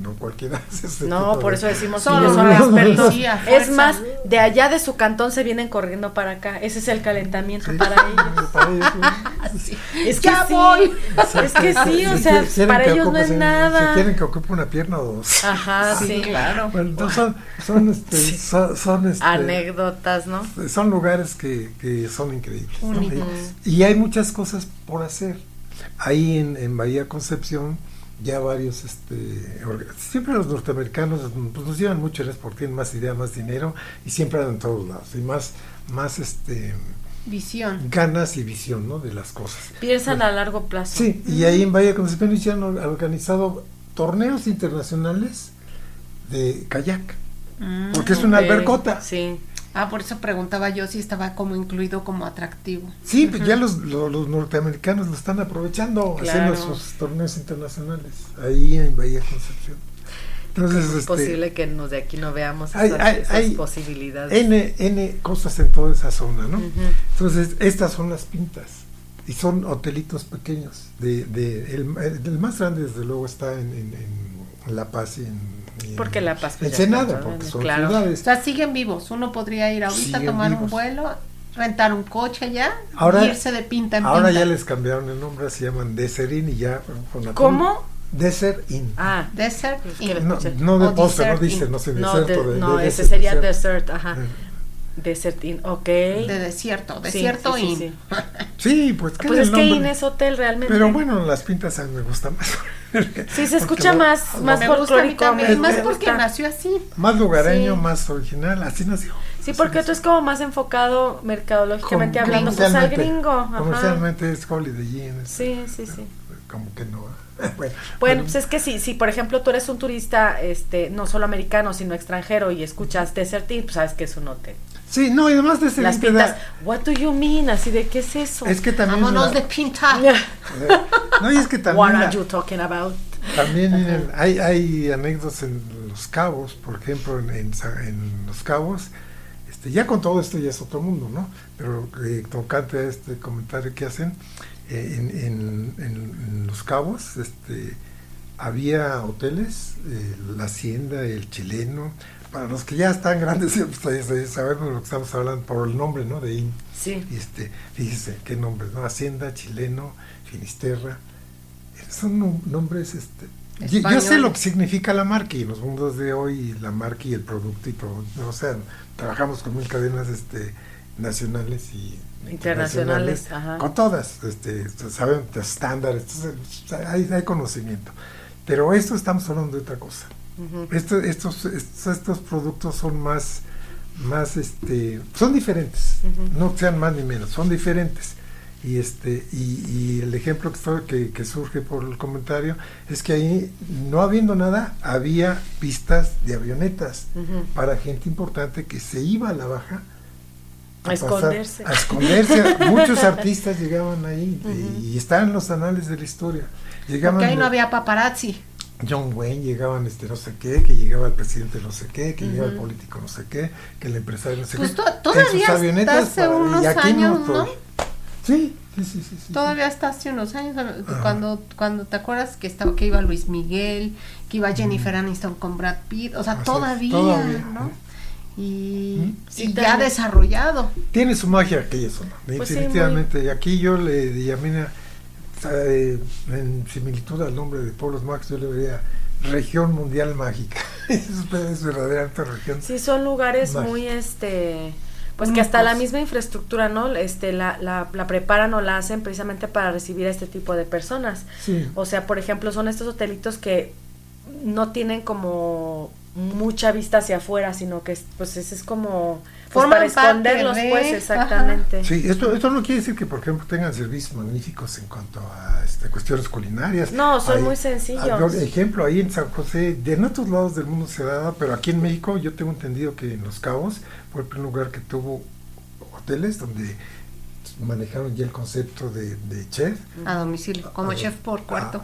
no cualquiera hace No, por eso decimos solo son expertos. es más, de allá de su cantón se vienen corriendo para acá. Ese es el calentamiento para ellos. Es que sí, es que sí, o sea, para ellos no es nada. Si quieren que ocupe una pierna o dos. Ajá, sí, claro. Bueno, entonces son, son, este, son, este, anécdotas ¿no? Son lugares que, son increíbles. Y hay muchas cosas por hacer. Ahí en, Bahía Concepción ya varios, este, siempre los norteamericanos pues, nos llevan mucho porque tienen más idea, más dinero y siempre andan en todos lados. Y más, más este visión. ganas y visión ¿no? de las cosas. Piensan a largo plazo. Sí y ahí en Bahía Concepción ya han organizado torneos internacionales de kayak. Mm, porque es una albercota. Sí Ah, por eso preguntaba yo si estaba como incluido como atractivo. Sí, pues ya los, los, norteamericanos lo están aprovechando haciendo sus torneos internacionales ahí en Bahía Concepción. Entonces, es este, posible que nos de aquí no veamos esas, posibilidades. N, N cosas en toda esa zona, ¿no? Entonces, estas son las pintas y son hotelitos pequeños. De, de el, el más grande, desde luego, está en, en La Paz y en porque La Paz. Pues, Ensenada, porque son claro. ciudades. O sea, siguen vivos. Uno podría ir ahorita, a tomar un vuelo, rentar un coche allá ahora, irse de pinta en Ahora ya les cambiaron el nombre, se llaman Desert Inn y ya. Con la ¿Cómo? Desert Inn. Ah, Desert Inn. No, no de postre, no dice, no sé, no, de, no, ese sería desert, ajá. Desert Inn, ok. De desierto, desierto sí, Inn. Sí, sí. pues, pues es que Inn es hotel realmente. Pero bueno, las pintas a mí me gustan más. sí, se escucha más, más folclórico. Más porque nació así. Más lugareño, más original, así nació. Sí, porque tú es como más enfocado mercadológicamente hablando, pues al gringo. Comercialmente es Holiday Inn. Sí, sí, sí. Como que no. bueno, bueno pues es que si, si por ejemplo tú eres un turista, este, no solo americano, sino extranjero y escuchas Desert Inn, pues sabes que es un hotel. Sí, no, y además de ese Las pintas, what do you mean? Así de, ¿qué es eso? Es que también... Vámonos de pinta. no, y es que también... What are you talking about? También hay, hay anécdotas en Los Cabos, por ejemplo, en, en, Los Cabos, este, ya con todo esto ya es otro mundo, ¿no? Pero eh, tocante a este comentario que hacen, eh, en, en, Los Cabos, este había hoteles, eh, la Hacienda, el Chileno, para los que ya están grandes, pues, sabemos lo que estamos hablando por el nombre, ¿no? De IN. Sí. Este, fíjese, qué nombres, ¿no? Hacienda, Chileno, Finisterra. Son nombres, este. Yo, sé lo que significa la marca y en los mundos de hoy la marca y el producto y todo, o sea, trabajamos con mil cadenas este nacionales y internacionales, con todas, este, saben estándares, hay, hay conocimiento. Pero esto estamos hablando de otra cosa estos, estos, productos son más, más este, son diferentes, no sean más ni menos, son diferentes. Y este, y, el ejemplo que, que, surge por el comentario es que ahí, no habiendo nada, había pistas de avionetas para gente importante que se iba a la baja a, esconderse. a esconderse. Muchos artistas llegaban ahí y, están en los anales de la historia. Llegaban Porque ahí no había paparazzi. John Wayne llegaban este no sé qué, que llegaba el presidente no sé qué, que llegaba el político no sé qué, que el empresario no sé pues qué. todavía hace unos años, ¿no? Sí, sí, sí, sí, Todavía hasta hace unos años cuando cuando te acuerdas que estaba que iba Luis Miguel, que iba Jennifer Aniston con Brad Pitt, o sea, todavía, ¿no? Y, ya desarrollado. Tiene su magia aquella zona, pues definitivamente. Y aquí yo le llamé eh, en similitud al nombre de Pueblos Max, yo le vería región mundial mágica. es, verdaderamente región. Sí, son lugares muy, este, pues que hasta la misma infraestructura, ¿no? Este, la, la, la, preparan o la hacen precisamente para recibir a este tipo de personas. O sea, por ejemplo, son estos hotelitos que no tienen como mucha vista hacia afuera, sino que pues ese es como pues para esconderlos, pues, exactamente. Sí, esto, esto no quiere decir que, por ejemplo, tengan servicios magníficos en cuanto a este, cuestiones culinarias. No, son muy sencillos. ejemplo, ahí en San José, de en otros lados del mundo se da, pero aquí en México yo tengo entendido que en Los Cabos fue el primer lugar que tuvo hoteles donde manejaron ya el concepto de, chef. A domicilio, como chef por cuarto.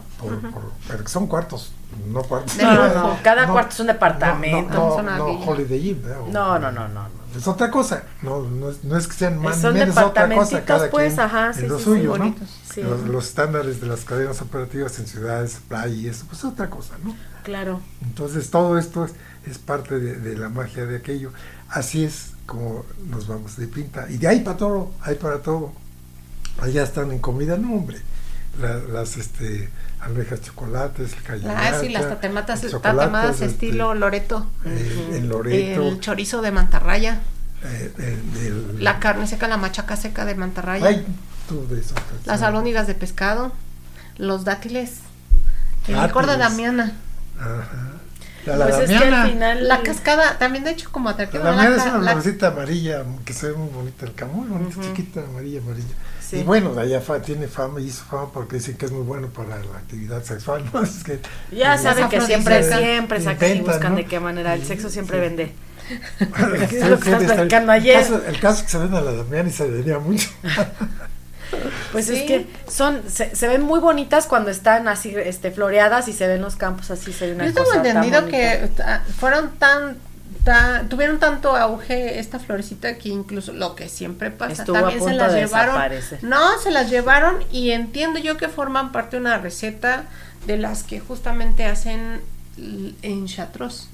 pero son cuartos, no cuartos. No, no, no, cada cuarto es un departamento. No, no, Holiday Inn. No, no, no, no, Es otra cosa, no, no, es, no es que sean más son menos otra cosa, cada pues, quien ajá, sí, en lo suyo, ¿no? Los, los, estándares de las cadenas operativas en ciudades, playa y eso, pues es otra cosa, ¿no? Claro. Entonces todo esto es, es parte de, de la magia de aquello. Así es como nos vamos de pinta. Y de ahí para todo, ahí para todo. Allá están en comida, no hombre. Las este almejas chocolates, el Ah, sí, las tatematas, tatemadas este, estilo Loreto. Eh, Loreto. El chorizo de mantarraya. Eh, la carne seca, la machaca seca de mantarraya. Ay, todo eso. Las albóndigas de pescado, los dátiles, el licor de Damiana. Ajá. La, pues es que al final la cascada también de hecho como atractiva. La damiana es una florcita amarilla que se ve muy bonita el camón, bonita, chiquita, amarilla, amarilla. Y bueno, de allá tiene fama y hizo fama porque dicen que es muy bueno para la actividad sexual, ¿no? Es que, ya saben que siempre, siempre sacan y buscan de qué manera el sexo siempre vende. el, caso, el caso que se vende a la Damiana y se vendía mucho. Pues es que son, se, se, ven muy bonitas cuando están así este floreadas y se ven los campos así, se ve una Yo tengo entendido que fueron tan, tuvieron tanto auge esta florecita que incluso lo que siempre pasa, también se las llevaron. No, se las llevaron y entiendo yo que forman parte de una receta de las que justamente hacen en Chatros.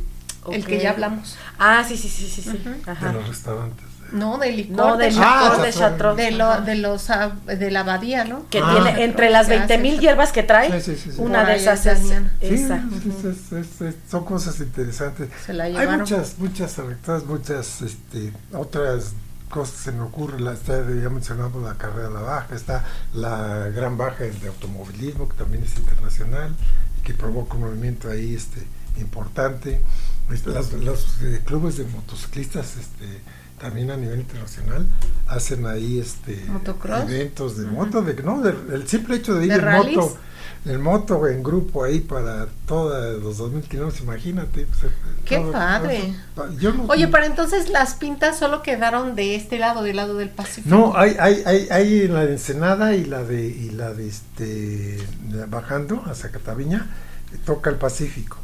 El que ya hablamos. Ah, sí, sí, sí, sí, sí. Ajá. los restaurantes. No, de licor. No, de licor de Chartreux. De, lo, de, los, ah, de la abadía, ¿no? Que ah. tiene entre las 20 mil hierbas que trae, sí, sí, sí, una de esas es esa. son cosas interesantes. Hay muchas, muchas muchas este, otras cosas se me ocurren. La, está, ya mencionamos la carrera de la baja, está la gran baja de automovilismo, que también es internacional, que provoca un movimiento ahí este importante. Este, los eh, clubes de motociclistas este, también a nivel internacional hacen ahí este eventos de moto de no el simple hecho de ir en moto en moto en grupo ahí para todos los 2000 kilómetros imagínate pues, qué padre. oye para entonces las pintas solo quedaron de este lado del lado del Pacífico. No hay hay hay, hay la de Ensenada y la de y la de este bajando hacia Cataviña toca el Pacífico.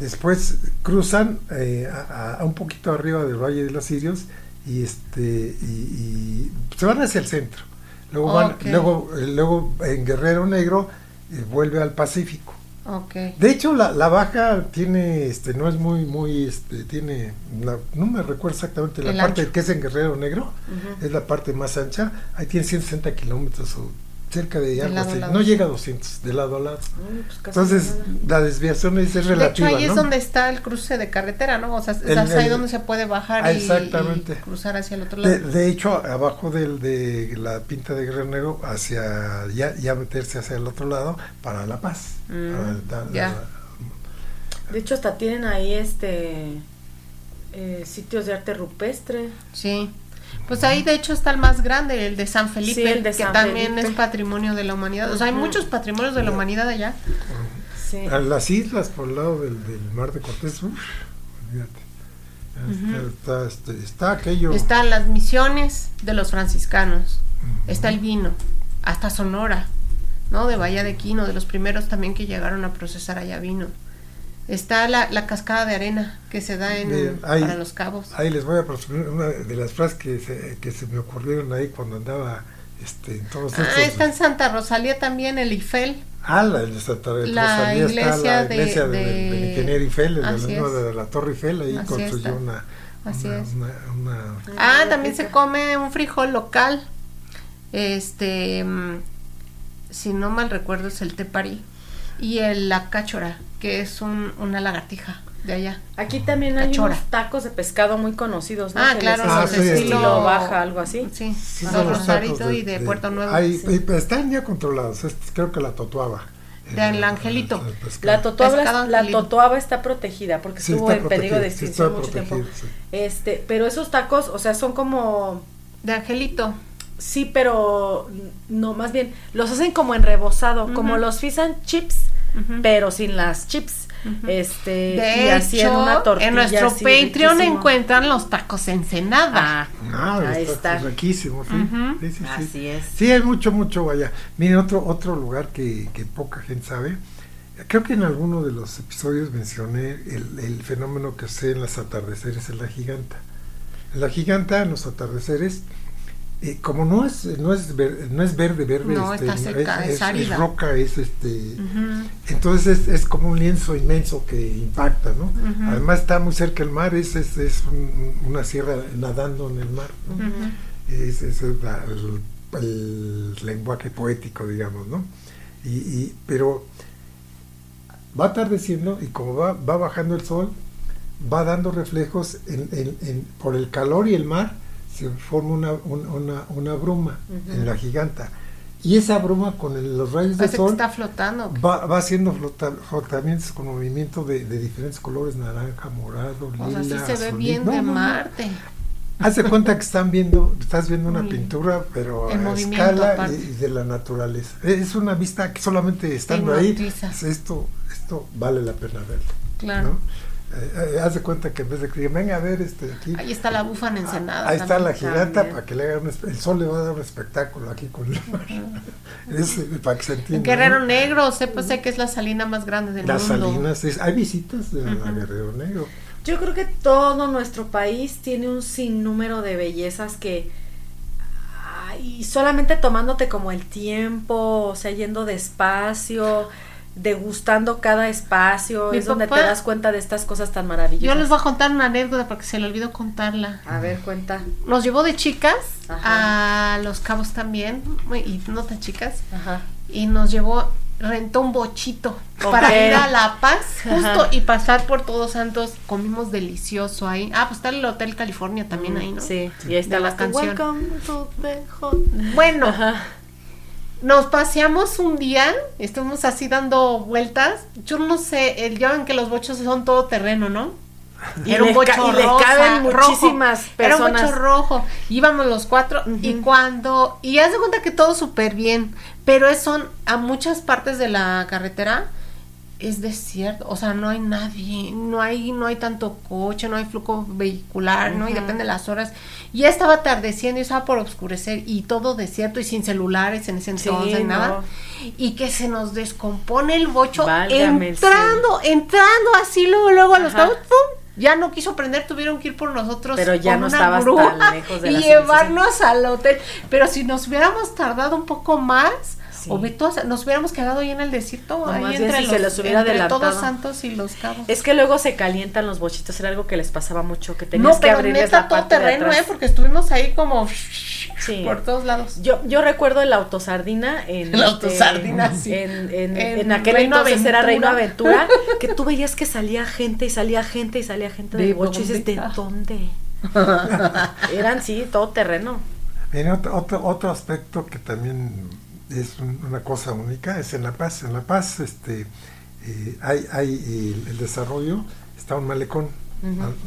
Después cruzan eh, a, un poquito arriba del Valle de los Sirios y este y, se van hacia el centro. Luego van luego eh, luego en Guerrero Negro eh, vuelve al Pacífico. Okay. de hecho la, la, baja tiene este no es muy muy este tiene no me recuerdo exactamente la parte que es en Guerrero Negro es la parte más ancha. Ahí tiene 160 kilómetros o cerca de algo así. No llega a 200 de lado a lado. Pues Entonces, la desviación es, relativa. De hecho, ahí es donde está el cruce de carretera, ¿no? O sea, es ahí donde se puede bajar y, cruzar hacia el otro lado. De, hecho, abajo del, de la pinta de Guerrero Negro, hacia ya, ya meterse hacia el otro lado para La Paz. Mm, ya. de hecho, hasta tienen ahí este eh, sitios de arte rupestre. Sí. Pues ahí de hecho está el más grande, el de San Felipe, que también es patrimonio de la humanidad. O sea, hay muchos patrimonios de la humanidad allá. Sí. A las islas por el lado del, mar de Cortés, uff, está, este, está, aquello. Están las misiones de los franciscanos, está el vino, hasta Sonora, ¿no? De Bahía de Quino, de los primeros también que llegaron a procesar allá vino. Está la, la, cascada de arena que se da en, para los cabos. Ahí les voy a presumir una de las frases que se, que se me ocurrieron ahí cuando andaba este, en todos Ah, está en Santa Rosalía también el Ifel. Ah, la de Santa Rosalía iglesia está la iglesia de, de, del ingeniero Ifel, el de la Torre Ifel, ahí construyó una, Así es. ah, también se come un frijol local. Este, mm, si no mal recuerdo es el tepari y el la cáchora que es un, una lagartija de allá. Aquí también hay unos tacos de pescado muy conocidos, ¿no? Ah, claro, ah, sí, estilo baja, algo así. Sí, sí Rosarito y de, Puerto Nuevo. están ya controlados, creo que la totuaba. De el angelito. la totuaba, la totuaba está protegida porque estuvo en peligro de extinción mucho tiempo. Este, pero esos tacos, o sea, son como de angelito. Sí, pero no, más bien los hacen como en rebozado, como los fish and chips pero sin las chips. este de y hecho, una tortilla en nuestro Patreon encuentran los tacos Ensenada. Ah, ahí está, riquísimo, sí. sí, sí, Así es. Sí, hay mucho, mucho allá. Miren, otro, otro lugar que, que poca gente sabe. Creo que en alguno de los episodios mencioné el, el fenómeno que sé en los atardeceres en la giganta. En la giganta, en los atardeceres, eh, como no es no es no es verde verde este, es, roca es este entonces es, como un lienzo inmenso que impacta no además está muy cerca del mar es es, es una sierra nadando en el mar es, el, lenguaje poético digamos no y, pero va atardeciendo y como va, va bajando el sol va dando reflejos en, por el calor y el mar se forma una, una, una bruma en la giganta. Y esa bruma con los rayos del sol está flotando. Va, va haciendo flotamientos con movimiento de, diferentes colores, naranja, morado, lila. O sea, se ve bien de Marte. Hace cuenta que están viendo, estás viendo una pintura, pero a escala y, de la naturaleza. Es una vista que solamente estando ahí, esto, esto vale la pena verlo. Claro. Eh, haz de cuenta que en vez de que venga a ver este aquí. Ahí está la búfana ensenada. Ahí está la giganta para que le haga el sol le va a dar un espectáculo aquí con el mar. es, para que se entienda. Guerrero Negro, sé, pues, sé que es la salina más grande del Las mundo. Las salinas, hay visitas de Guerrero Negro. Yo creo que todo nuestro país tiene un sinnúmero de bellezas que y solamente tomándote como el tiempo, o sea, yendo despacio degustando cada espacio, es donde te das cuenta de estas cosas tan maravillosas. Yo les voy a contar una anécdota porque se le olvidó contarla. A ver, cuenta. Nos llevó de chicas a Los Cabos también, y no tan chicas, Ajá. y nos llevó, rentó un bochito para ir a La Paz, justo, y pasar por Todos Santos, comimos delicioso ahí. Ah, pues está el Hotel California también ahí, ¿no? Sí, y ahí está la canción. Bueno. Ajá nos paseamos un día, estuvimos así dando vueltas. Yo no sé, el, ya ven que los bochos son todo terreno, ¿no? Y Era un bocho y le caben muchísimas personas. Era un bocho rojo. Íbamos los cuatro y cuando y haz de cuenta que todo súper bien, pero son a muchas partes de la carretera es desierto, o sea, no hay nadie, no hay, no hay tanto coche, no hay flujo vehicular, ¿no? Y depende de las horas. Ya estaba atardeciendo y estaba por oscurecer y todo desierto y sin celulares en ese entonces, nada. Y que se nos descompone el bocho entrando, entrando así luego, luego a los cabos, ¡pum! Ya no quiso prender, tuvieron que ir por nosotros Pero ya no estaba tan lejos de y llevarnos al hotel. Pero si nos hubiéramos tardado un poco más, o nos hubiéramos quedado ahí en el desierto, ahí entre, los, se entre todos santos y los cabos. Es que luego se calientan los bochitos, era algo que les pasaba mucho, que tenías que abrirles neta, la todo terreno, ¿eh? Porque estuvimos ahí como por todos lados. Yo, yo recuerdo el autosardina en, el autosardina, sí. en, en, en, aquel entonces era Reino Aventura, que tú veías que salía gente y salía gente y salía gente de, bocho y dices, ¿de dónde? Eran, sí, todo terreno. Viene otro, otro, otro aspecto que también es una cosa única, es en La Paz. En La Paz este, eh, hay, hay el, desarrollo, está un malecón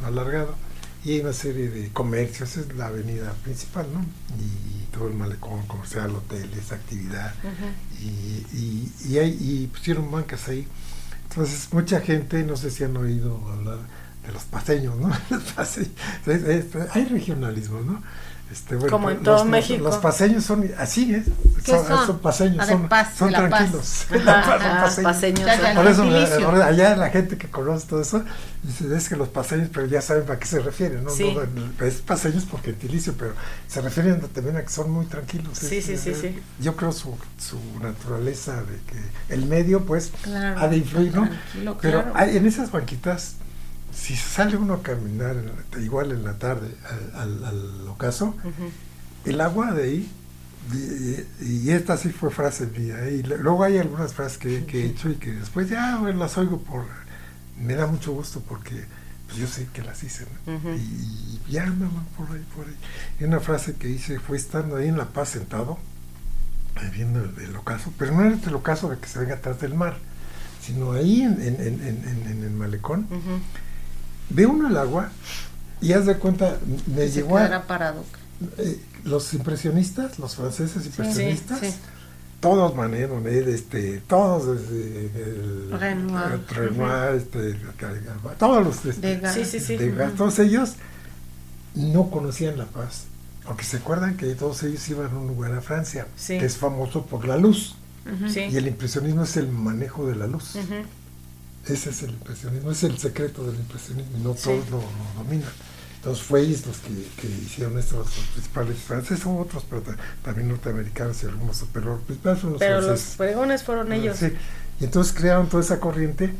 alargado y hay una serie de comercios, es la avenida principal, ¿no? Y, todo el malecón comercial, hoteles, actividad, y, y, hay, y pusieron bancas ahí. Entonces, mucha gente, no sé si han oído hablar de los paseños, ¿no? hay regionalismo, ¿no? Este, Como en todo México. Los paseños son así, ¿eh? Son, son? paseños, son, son tranquilos. paseños. Por eso allá la gente que conoce todo eso dice, es que los paseños, pero ya saben para qué se refieren, ¿no? es paseños por gentilicio, pero se refieren también a que son muy tranquilos. Sí, sí, sí, sí. Yo creo su, su naturaleza de que el medio, pues, ha de influir, ¿no? Pero hay, en esas banquitas si sale uno a caminar igual en la tarde al, ocaso, el agua de ahí, y, esta sí fue frase mía, y luego hay algunas frases que, he hecho y que después ya las oigo por, me da mucho gusto porque pues yo sé que las hice, y, ya me van por ahí, por ahí. Y una frase que hice fue estando ahí en La Paz sentado, viendo el, ocaso, pero no era el ocaso de que se venga atrás del mar, sino ahí en, en, el malecón ve uno el agua y haz de cuenta, me llegó a... parado. Eh, los impresionistas, los franceses impresionistas, todos Manero, este, todos, este, el, Renoir, este, todos los este, de, sí, sí, sí. todos ellos no conocían La Paz, porque se acuerdan que todos ellos iban a un lugar a Francia, que es famoso por la luz, y el impresionismo es el manejo de la luz. Ese es el impresionismo, es el secreto del impresionismo, y no todos lo, dominan. Entonces fue ellos los que, hicieron estos principales franceses, hubo otros, pero también norteamericanos y algunos, pero los principales fueron los Pero los pregones fueron ah, ellos. Y entonces crearon toda esa corriente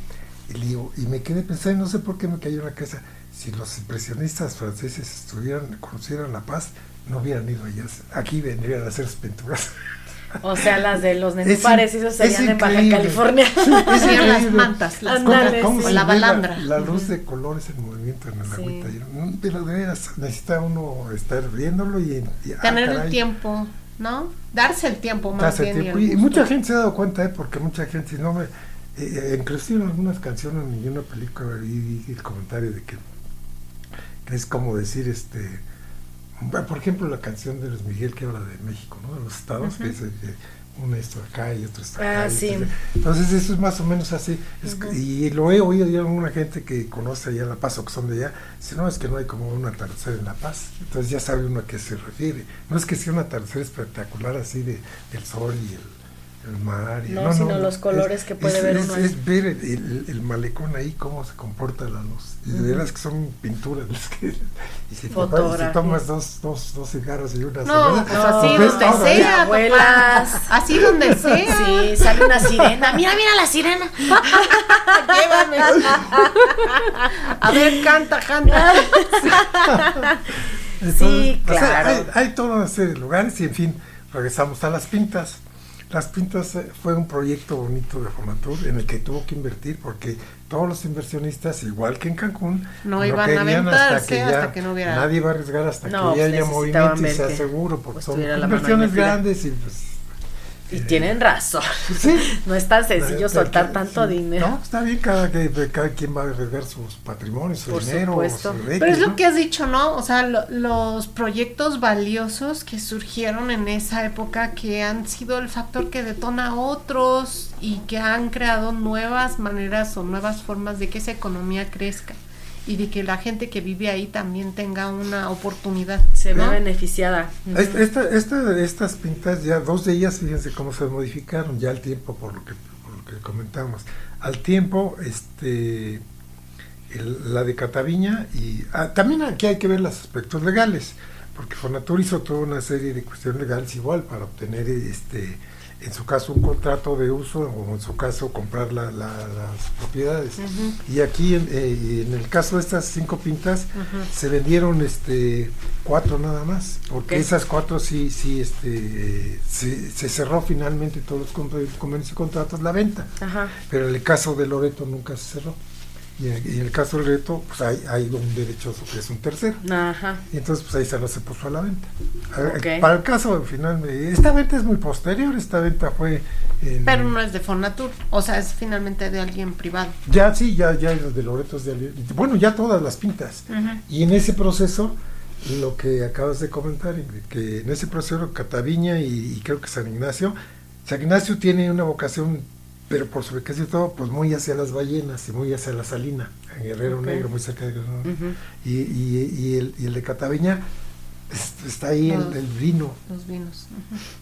y, y me quedé pensando, no sé por qué me cayó en la cabeza, si los impresionistas franceses estuvieran, conocieran La Paz, no hubieran ido allá. Aquí vendrían a hacer sus pinturas. O sea, las de los nenúfares, esos serían en Baja California. serían las mantas, las ¿Cómo, la balandra. La, luz de colores en movimiento en el agüita. Pero de veras, necesita uno estar viéndolo y... Ah, Tener el tiempo, ¿no? Darse el tiempo más Darse bien. Tiempo. Y, mucha gente se ha dado cuenta, ¿eh? porque mucha gente, si no me... Eh, eh inclusive en algunas canciones y una película vi el comentario de que es como decir, este por ejemplo, la canción de Luis Miguel que habla de México, ¿no? De los estados, que es uno está acá y otro está acá. Ah, Entonces, eso es más o menos así. Y lo he oído de alguna gente que conoce allá La Paz o que son de allá. Si no, es que no hay como un atardecer en La Paz. Entonces, ya sabe uno a qué se refiere. No es que sea un atardecer espectacular así de, del sol y el el mar. Y, no, sino los colores que puede ver uno. Es, ver el, malecón ahí, cómo se comporta la luz. Y de veras que son pinturas. que, y si, tomas dos, dos, dos cigarros y una no, pues así donde sea, abuelas. Así donde sea. Sí, sale una sirena. Mira, mira la sirena. Llévame. A ver, canta, canta. sí, claro. hay, hay toda una serie de lugares y en fin, regresamos a las pintas. Las Pintas eh, fue un proyecto bonito de Fonatur en el que tuvo que invertir porque todos los inversionistas, igual que en Cancún, no, iban a aventarse hasta que, no hubiera... Nadie va a arriesgar hasta que pues haya movimiento y sea seguro, porque pues son inversiones grandes y pues y tienen razón. no es tan sencillo soltar tanto dinero. No, está bien, cada, cada quien va a arriesgar sus patrimonios, su dinero. Pero es lo que has dicho, ¿no? O sea, los proyectos valiosos que surgieron en esa época que han sido el factor que detona otros y que han creado nuevas maneras o nuevas formas de que esa economía crezca y de que la gente que vive ahí también tenga una oportunidad. Se ve beneficiada. Esta, esta, estas pintas, ya dos de ellas, fíjense cómo se modificaron ya al tiempo, por lo que, por lo que comentamos. Al tiempo, este la de Cataviña y ah, también aquí hay que ver los aspectos legales, porque Fonatur hizo toda una serie de cuestiones legales igual para obtener este en su caso un contrato de uso o en su caso comprar las propiedades. Y aquí eh, en, el caso de estas cinco pintas se vendieron este cuatro nada más, porque esas cuatro sí sí este se, cerró finalmente todos los convenios y contratos la venta. Pero en el caso de Loreto nunca se cerró. Y en, el caso del reto, pues hay, hay un derechoso que es un tercero. Ajá. Y entonces, pues ahí se lo se puso a la venta. Para el caso, final, esta venta es muy posterior, esta venta fue... Pero no es de Fonatur, o sea, es finalmente de alguien privado. Ya, sí, ya, ya de Loreto es de alguien... Bueno, ya todas las pintas. Y en ese proceso, lo que acabas de comentar, que en ese proceso Cataviña y, y creo que San Ignacio, San Ignacio tiene una vocación pero por sobre casi todo, pues muy hacia las ballenas y muy hacia la salina, en Guerrero Negro, muy cerca de Guerrero y, y, y, el, y el de Cataveña está ahí el, vino. Los vinos.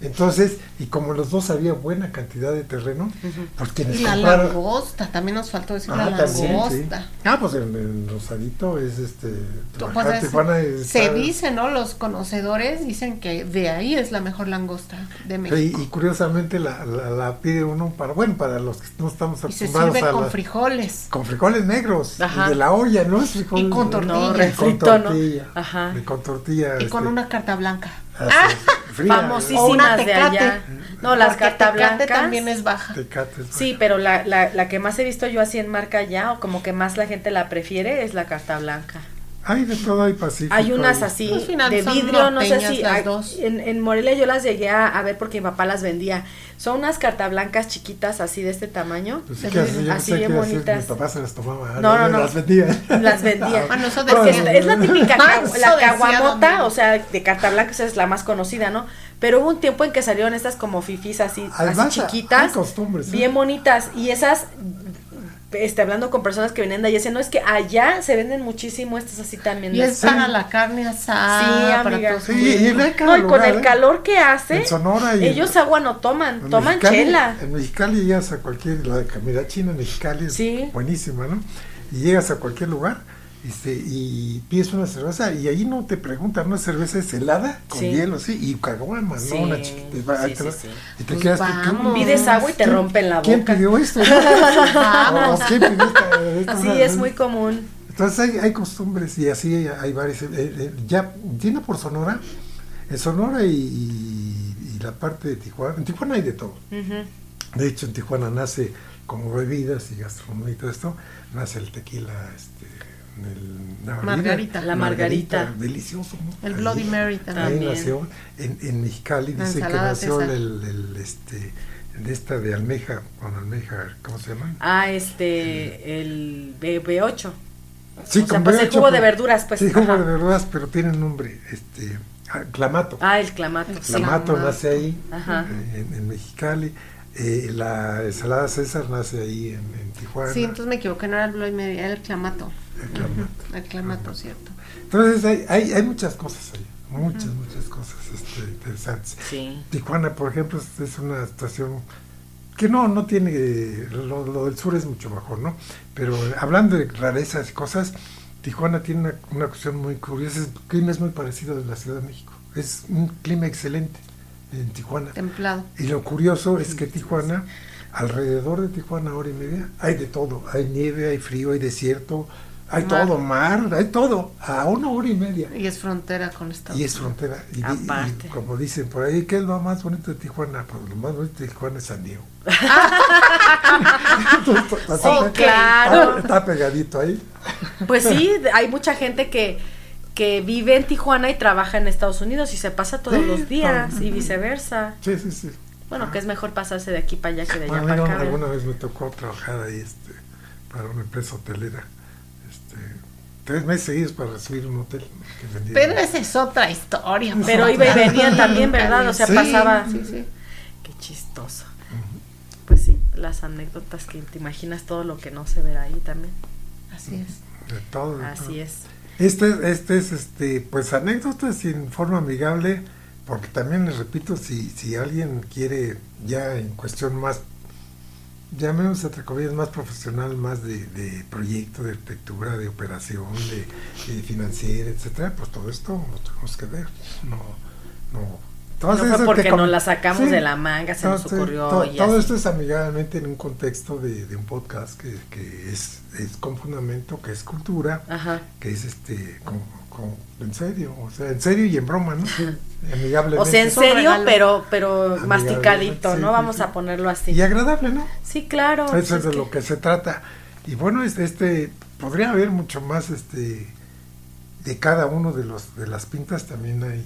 Entonces, y como los dos había buena cantidad de terreno, pues quienes Y la langosta, también nos faltó decir la langosta. Ah, pues el, rosadito es este. Pues se dice, ¿no? Los conocedores dicen que de ahí es la mejor langosta de México. y, curiosamente la, la, pide uno para, bueno, para los que no estamos acostumbrados y se sirve con frijoles. Con frijoles negros, de la olla, ¿no? Es frijol, y con tortilla. No, con tortilla. Ajá. con tortilla. Y con una carta blanca. Ah, famosísimas de allá. No, las carta blancas también es baja. sí, pero la, la, la, que más he visto yo así en marca ya, o como que más la gente la prefiere, es la carta blanca. Hay de todo, hay pacífico. Hay unas así de vidrio, no sé si En, en, Morelia yo las llegué a, ver porque mi papá las vendía. Son unas carta blancas chiquitas así de este tamaño. Pues así, bien bonitas. Mi papá se las tomaba. No, no, no. Las vendía. Las vendía. Ah, es, la típica la caguamota, o sea, de carta blanca, esa es la más conocida, ¿no? Pero hubo un tiempo en que salieron estas como fifis así, así chiquitas, ¿eh? bien bonitas y esas este, hablando con personas que vienen de allá, dicen, no, es que allá se venden muchísimo estas así también. Y es para la carne asada. Sí, amiga. Sí, y, no, y con el ¿eh? calor que hace, ellos agua no toman, toman chela. En Mexicali llegas a cualquier, la comida china en Mexicali es buenísima, ¿no? Y llegas a cualquier lugar este, y pides una cerveza y ahí no te preguntan, una cerveza es helada con hielo, sí, y caguama, ¿no? Una chiquita. y te pues quedas Pides agua y te rompen la boca. ¿Quién pidió esto? vamos. ¿Quién pidió Sí, es muy común. Entonces hay, hay costumbres y así hay, hay varias. Eh, eh, ya tiene por Sonora, en Sonora y, y, la parte de Tijuana, en Tijuana hay de todo. De hecho, en Tijuana nace como bebidas y gastronomía y todo esto, nace el tequila, este la margarita, la margarita, delicioso el Bloody Mary también. ahí nació en, en Mexicali dice que nació el, el, este de esta de almeja con almeja cómo se llama ah este el B8 sí o sea, pues el jugo de verduras pues sí jugo de verduras pero tiene un nombre este ah, clamato. Ah el clamato. Clamato nace ahí En, en Mexicali eh, la ensalada César nace ahí en, en, Tijuana. Sí, entonces me equivoqué, no era el Bloody Mary, era el clamato. El clamato. cierto. Entonces hay, hay, hay, muchas cosas ahí, muchas, muchas cosas este, interesantes. Tijuana, por ejemplo, es, una estación que no, no tiene, lo, del sur es mucho mejor, ¿no? Pero hablando de rarezas y cosas, Tijuana tiene una, una cuestión muy curiosa, el clima es muy parecido de la Ciudad de México, es un clima excelente en Tijuana. Templado. Y lo curioso es que Tijuana, alrededor de Tijuana, hora y media, hay de todo, hay nieve, hay frío, hay desierto, hay todo, mar, hay todo, a una hora y media. Y es frontera con Estados Unidos. Y es frontera. Y, como dicen por ahí, ¿qué es lo más bonito de Tijuana? Pues lo más bonito de Tijuana es San Diego. claro. Está, pegadito ahí. Pues sí, hay mucha gente que, que vive en Tijuana y trabaja en Estados Unidos y se pasa todos los días y viceversa. Sí, sí, sí. Bueno, que es mejor pasarse de aquí para allá que de allá para acá. Alguna vez me tocó trabajar ahí este, para una empresa hotelera tres meses seguidos para recibir un hotel. Pero esa es otra historia. Pero iba y venía también, ¿verdad? O sea, pasaba. Sí, sí. Qué chistoso. Pues sí, las anécdotas que te imaginas todo lo que no se verá ahí también. Así es. De todo. Así es. Este, este es, este, pues anécdotas en forma amigable, porque también les repito, si, si alguien quiere ya en cuestión más llamemos entre comillas más profesional, más de, de proyecto, de arquitectura, de operación, de, financiera, etcétera, pues todo esto lo tenemos que ver. No, no. No fue porque nos la sacamos de la manga, se nos ocurrió. todo esto es amigablemente en un contexto de, de un podcast que, que es, es, con fundamento, que es cultura, que es este con, con, en serio, o sea, en serio y en broma, ¿no? O sea, en serio, pero pero masticadito, ¿no? Vamos a ponerlo así. Y agradable, ¿no? Sí, claro. Eso pues es, de lo que se trata. Y bueno, este, este podría haber mucho más este de cada uno de los de las pintas también hay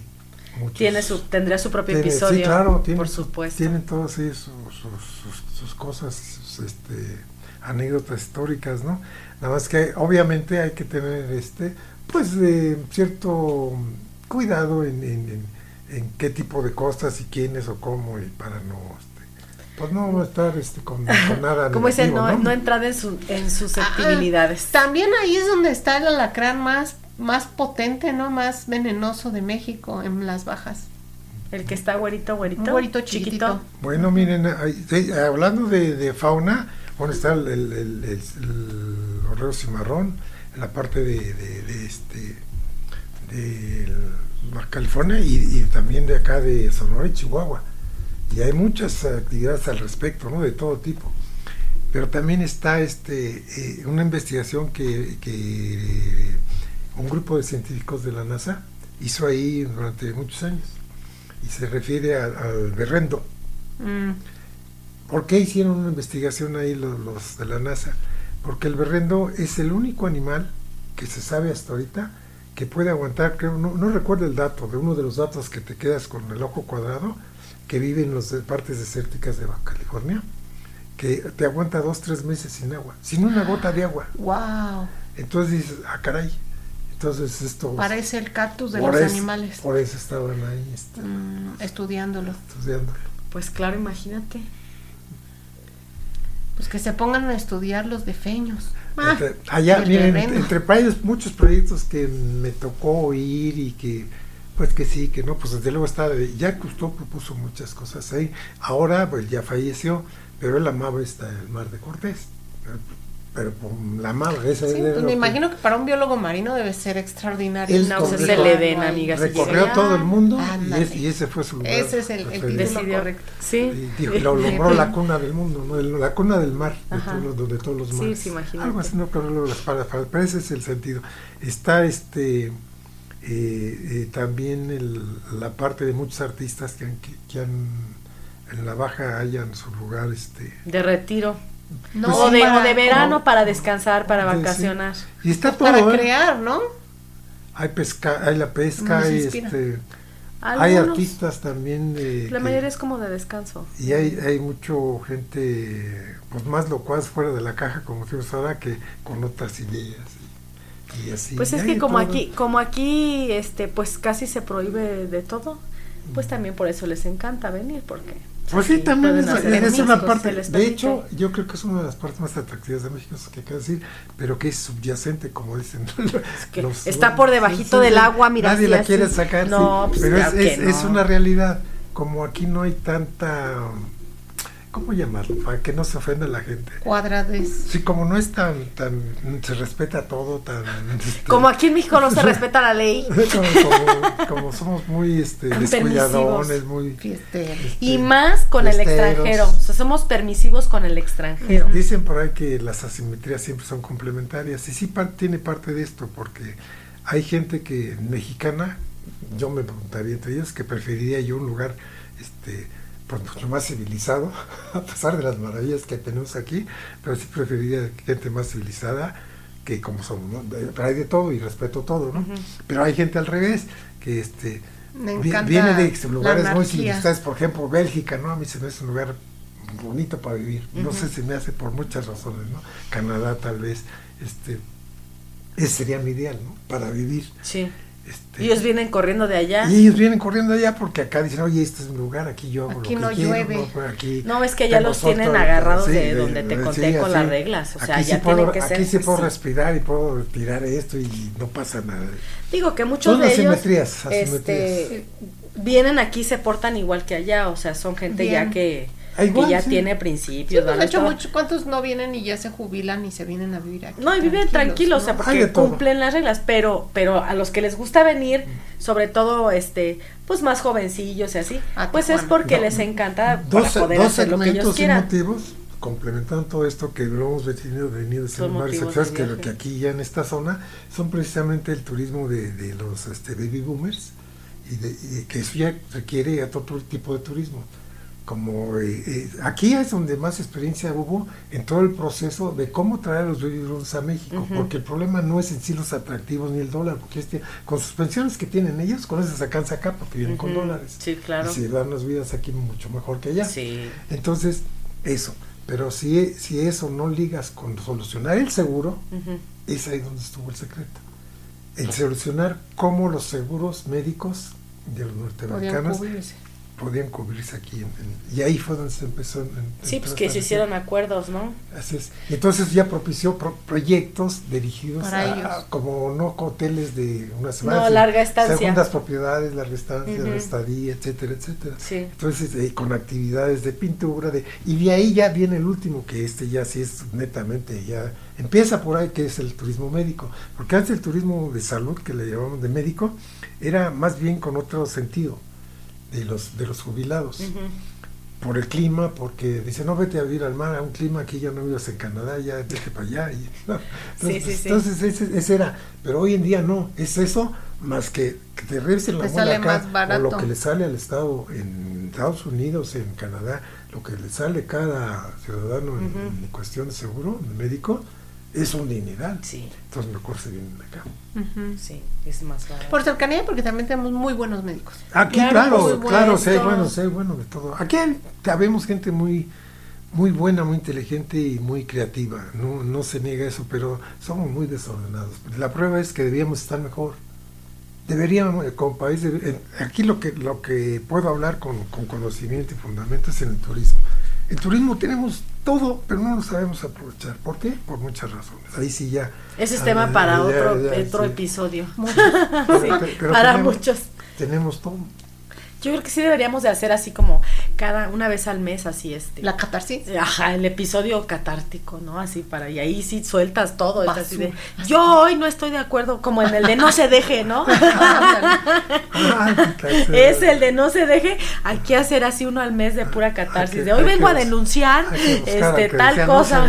muchos. Tiene su tendría su propio episodio. Sí, claro, tiene, por supuesto. Tienen todas sus, sus, sus, cosas, sus, este anécdotas históricas, ¿no? Nada más que obviamente hay que tener este pues de cierto cuidado en, en en qué tipo de cosas y quiénes o cómo y para no este, pues no estar este con, nada como dicen no, no, entrar en, su, en susceptibilidades ah, también ahí es donde está el alacrán más más potente no más venenoso de México en las bajas el que está güerito güerito güerito chiquito bueno miren hablando de, fauna bueno está el, el, el, el, cimarrón en la parte de, de, de este del California y, también de acá de Sonora y Chihuahua. Y hay muchas actividades al respecto, ¿no? De todo tipo. Pero también está este, eh, una investigación que, que, un grupo de científicos de la NASA hizo ahí durante muchos años. Y se refiere al berrendo. Mm. ¿Por qué hicieron una investigación ahí los, los de la NASA? Porque el berrendo es el único animal que se sabe hasta ahorita que puede aguantar, creo, no, no recuerdo el dato, de uno de los datos que te quedas con el ojo cuadrado, que vive en las partes desérticas de Baja California, que te aguanta dos, tres meses sin agua, sin una gota de agua. ¡Wow! Entonces dices, ah, caray. Entonces esto... Parece el cactus de los animales. Por eso estaban ahí. Este, mm, estudiándolo. Estudiándolo. Pues claro, imagínate. Pues que se pongan a estudiar los defeños. Ah, allá, miren, entre, entre muchos proyectos que me tocó oír y que pues que sí, que no, pues desde luego está, ya Cousteau propuso muchas cosas ahí. Ahora, pues ya falleció, pero él amaba esta, el mar de Cortés. Pero, la amaba. Esa sí, pues me imagino que para un biólogo marino debe ser extraordinario. no, pues es el Edén, amiga. Recorrió todo el mundo y, ese fue su lugar. Ese es el, el correcto. Sí. Y lo logró la cuna del mundo, ¿no? la cuna del mar, de todos, los, de todos los mares. Sí, sí, Algo así, no, pero las pero ese es el sentido. Está este eh, eh, también el, la parte de muchos artistas que han, que, han en la baja hayan su lugar este de retiro no, o, de, de verano para descansar para vacacionar. Y está todo para ¿eh? crear no hay pesca hay la pesca hay este hay artistas también de, la mayoría es como de descanso. y hay hay mucho gente pues más locuaz fuera de la caja como decimos ahora que con otras ideas pues es que como aquí, como aquí, este, pues casi se prohíbe de todo, pues también por eso les encanta venir, porque pues sí, también es, una parte, de hecho, yo creo que es una de las partes más atractivas de México, eso que quiero decir, pero que es subyacente, como dicen. está por debajito del agua, mira. Nadie la quiere sacar, no, pues pero es, es, una realidad, como aquí no hay tanta ¿cómo llamarlo? Para que no se ofenda la gente. Cuadrades. Sí, como no es tan, tan, se respeta todo, tan... Este, como aquí en México no se respeta la ley. como, somos muy este, descuidadones, muy... Este, y más con el extranjero, o sea, somos permisivos con el extranjero. Dicen por ahí que las asimetrías siempre son complementarias, y sí tiene parte de esto, porque hay gente que, mexicana, yo me preguntaría entre ellos, que preferiría yo un lugar, este pues mucho más civilizado, a pesar de las maravillas que tenemos aquí, pero sí preferiría gente más civilizada que como somos, ¿no? Pero hay de todo y respeto todo, ¿no? Pero hay gente al revés, que este viene de lugares muy civilizados, por ejemplo, Bélgica, ¿no? A mí se me hace un lugar bonito para vivir, no sé si me hace por muchas razones, ¿no? Canadá tal vez, este, ese sería mi ideal, ¿no? Para vivir. Sí. Este, ellos vienen corriendo de allá. Y ellos vienen corriendo de allá porque acá dicen, oye, este es un lugar, aquí yo aquí no llueve. no, es que allá los tienen agarrados de donde te conté con las reglas. O sea, ya tienen que ser. Aquí sí puedo respirar y puedo tirar esto y no pasa nada. Digo que muchos de ellos. Este, vienen aquí se portan igual que allá, o sea, son gente ya que que ya tiene principios. de hecho, mucho, ¿cuántos no vienen y ya se jubilan y se vienen a vivir aquí? No, y viven tranquilos, o sea, porque cumplen las reglas, pero, pero a los que les gusta venir, sobre todo, este, pues más jovencillos y así, ah, pues es porque les encanta dos, poder hacer lo que ellos quieran. motivos complementando todo esto que lo hemos venido, venido de que, que aquí ya en esta zona son precisamente el turismo de, de los este, baby boomers y, de, y que eso ya requiere otro tipo de turismo como eh, eh, aquí es donde más experiencia hubo en todo el proceso de cómo traer a los baby a México, porque el problema no es en sí los atractivos ni el dólar, porque este, con sus pensiones que tienen ellos, con eso sacan acá porque vienen con dólares. Sí, claro. Y se dan las vidas aquí mucho mejor que allá. Sí. Entonces, eso. Pero si, si eso no ligas con solucionar el seguro, es ahí donde estuvo el secreto. El solucionar cómo los seguros médicos de los norteamericanos podían cubrirse aquí. y ahí fue donde se empezó. sí, pues que se hicieron acuerdos, ¿no? Así es. Y entonces ya propició proyectos dirigidos a, como no hoteles de una semana. No, larga estancia. Segundas propiedades, larga estancia, estadía, etcétera, etcétera. Sí. Entonces, eh, con actividades de pintura, de y de ahí ya viene el último, que este ya sí es netamente, ya empieza por ahí, que es el turismo médico. Porque antes el turismo de salud, que le llamamos de médico, era más bien con otro sentido de los, de los jubilados. Por el clima, porque dice, no vete a vivir al mar, a un clima que ya no vivas en Canadá, ya vete para allá. Y, Entonces, entonces ese, era, pero hoy en día no, es eso más que, que te revisen la sale más barato. o lo que le sale al Estado en Estados Unidos, en Canadá, lo que le sale cada ciudadano en, cuestión de seguro médico, es un dineral. Sí. Entonces mejor se vienen acá. Sí, es más barato. Por cercanía, porque también tenemos muy buenos médicos. Aquí, claro, claro, sí, bueno, sí, bueno de todo. Aquí habemos gente muy muy buena, muy inteligente y muy creativa. No, no se niega eso, pero somos muy desordenados. La prueba es que debíamos estar mejor. Deberíamos, eh, como país, aquí lo que, lo que puedo hablar con, con conocimiento y fundamento es en el turismo. En turismo tenemos todo, pero no lo sabemos aprovechar. ¿Por qué? Por muchas razones. Ahí sí ya. Ese es tema para otro, otro episodio. para muchos. Tenemos todo. Yo creo que sí deberíamos de hacer así como cada una vez al mes así este. La catarsis. Ajá, el episodio catártico, ¿no? Así para y ahí sí sueltas todo, es así de yo hoy no estoy de acuerdo como en el de no se deje, ¿no? es el de no se deje, hay que hacer así uno al mes de pura catarsis. de hoy vengo a denunciar este tal cosa.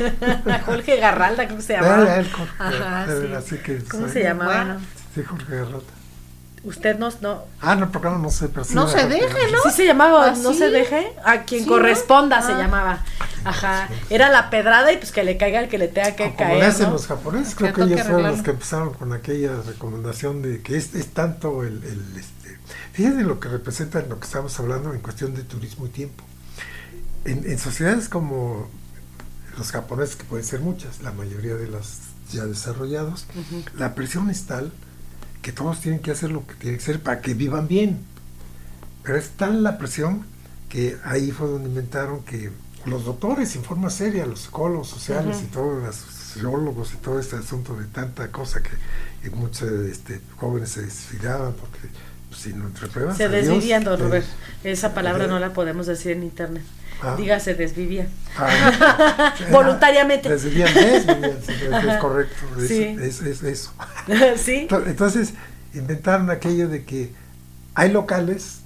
Jorge Garralda, ¿cómo se llamaba? Ajá, sí. ¿Cómo se llamaba? Sí, Jorge Garralda. Usted no, no. Ah, no, el programa no se No se deje, ¿no? Sí se llamaba, ¿Ah, no se deje. A quien corresponda se ah. llamaba. Ajá. Era la pedrada y pues que le caiga el que le tenga que caer. Como hacen los japoneses, creo que ellos fueron los que empezaron con aquella recomendación de que es, es tanto el, el este. Fíjense lo que representa lo que estamos hablando en cuestión de turismo y tiempo. En, en sociedades como los japoneses, que pueden ser muchas, la mayoría de las ya desarrollados, la presión es tal que todos tienen que hacer lo que tienen que hacer para que vivan bien. Pero es tan la presión que ahí fue donde inventaron que los doctores en forma seria, los psicólogos sociales y todos los sociólogos y todo este asunto de tanta cosa que, muchos este, jóvenes se desfilaban porque pues, si no se desvivían, don Robert. Esa palabra no la podemos decir en internet. Ah. Dígase, desvivía. Ah. Voluntariamente. Desvivían, desvivían, es correcto. Es, es, eso. ¿Sí? Entonces, inventaron aquello de que hay locales,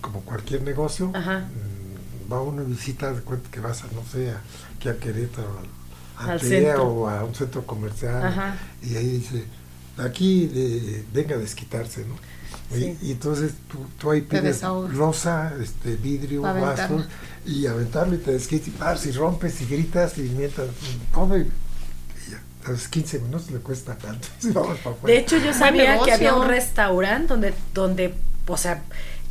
como cualquier negocio, mm, va uno y visita, de cuenta que vas a, no sé, aquí a Querétaro, al, o a un centro comercial, y ahí dice, aquí de, venga a desquitarse, ¿no? Y, entonces tú, tú ahí pides rosa, este, vidrio, vaso, y aventarlo y te desquitas y rompes y gritas y mientras todo y, ya. Entonces 15 minutos le cuesta tanto. de hecho yo sabía que había un restaurante donde, donde, o sea,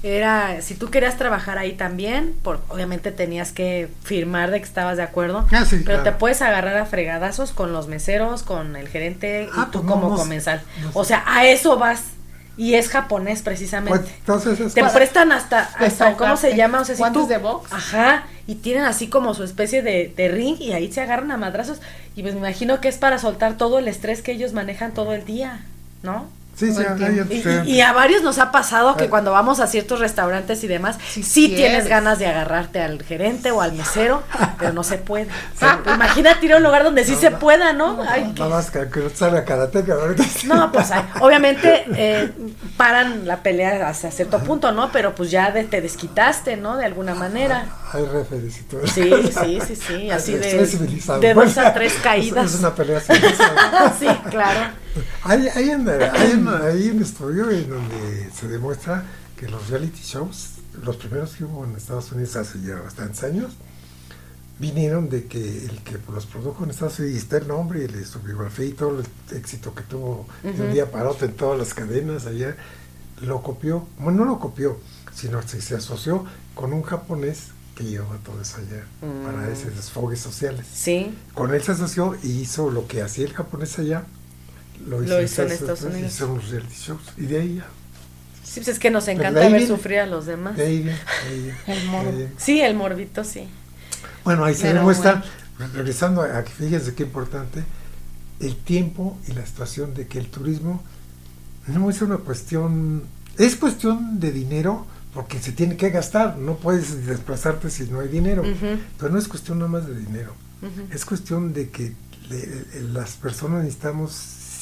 era, si tú querías trabajar ahí también, por, obviamente tenías que firmar de que estabas de acuerdo, ah, pero te puedes agarrar a fregadazos con los meseros, con el gerente y ah, tú pues como comensal. o sea, a eso vas y es japonés precisamente. Pues, entonces Te prestan hasta, hasta ¿cómo se llama? O sea, si tú, de box? Ajá, y tienen así como su especie de, de, ring y ahí se agarran a madrazos y pues me imagino que es para soltar todo el estrés que ellos manejan todo el día, ¿no? Sí, sí, y, a varios nos ha pasado que cuando vamos a ciertos restaurantes y demás, sí, tienes ganas de agarrarte al gerente o al mesero, pero no se puede. imagínate ir a un lugar donde sí se pueda, ¿no? Nada más que, que salga karateca No, pues obviamente eh, paran la pelea hasta cierto punto, ¿no? Pero pues ya te desquitaste, ¿no? De alguna manera. Hay todo. Sí, sí, sí, sí, así de, de dos a tres caídas. Es una pelea Sí, claro. Hay, hay, hay, un estudio en donde se demuestra que los reality shows, los primeros que hubo en Estados Unidos hace ya bastantes años, vinieron de que el que los produjo en Estados Unidos, y está el nombre y su biografía y todo el éxito que tuvo de un día para otro en todas las cadenas allá, lo copió, bueno, no lo copió, sino que se asoció con un japonés que llevaba todo eso allá para mm. esos desfogues sociales. Sí. Con él se asoció y hizo lo que hacía el japonés allá, lo hizo, en Estados Unidos. Y de ahí ya. Sí, pues es que nos encanta ver sufrir a los demás. De ahí, el morbo. Sí, el morbito, sí. Bueno, ahí se demuestra, regresando a que fíjense qué importante, el tiempo y la situación de que el turismo no es una cuestión, es cuestión de dinero, porque se tiene que gastar, no puedes desplazarte si no hay dinero, pero no es cuestión nada más de dinero, es cuestión de que las personas necesitamos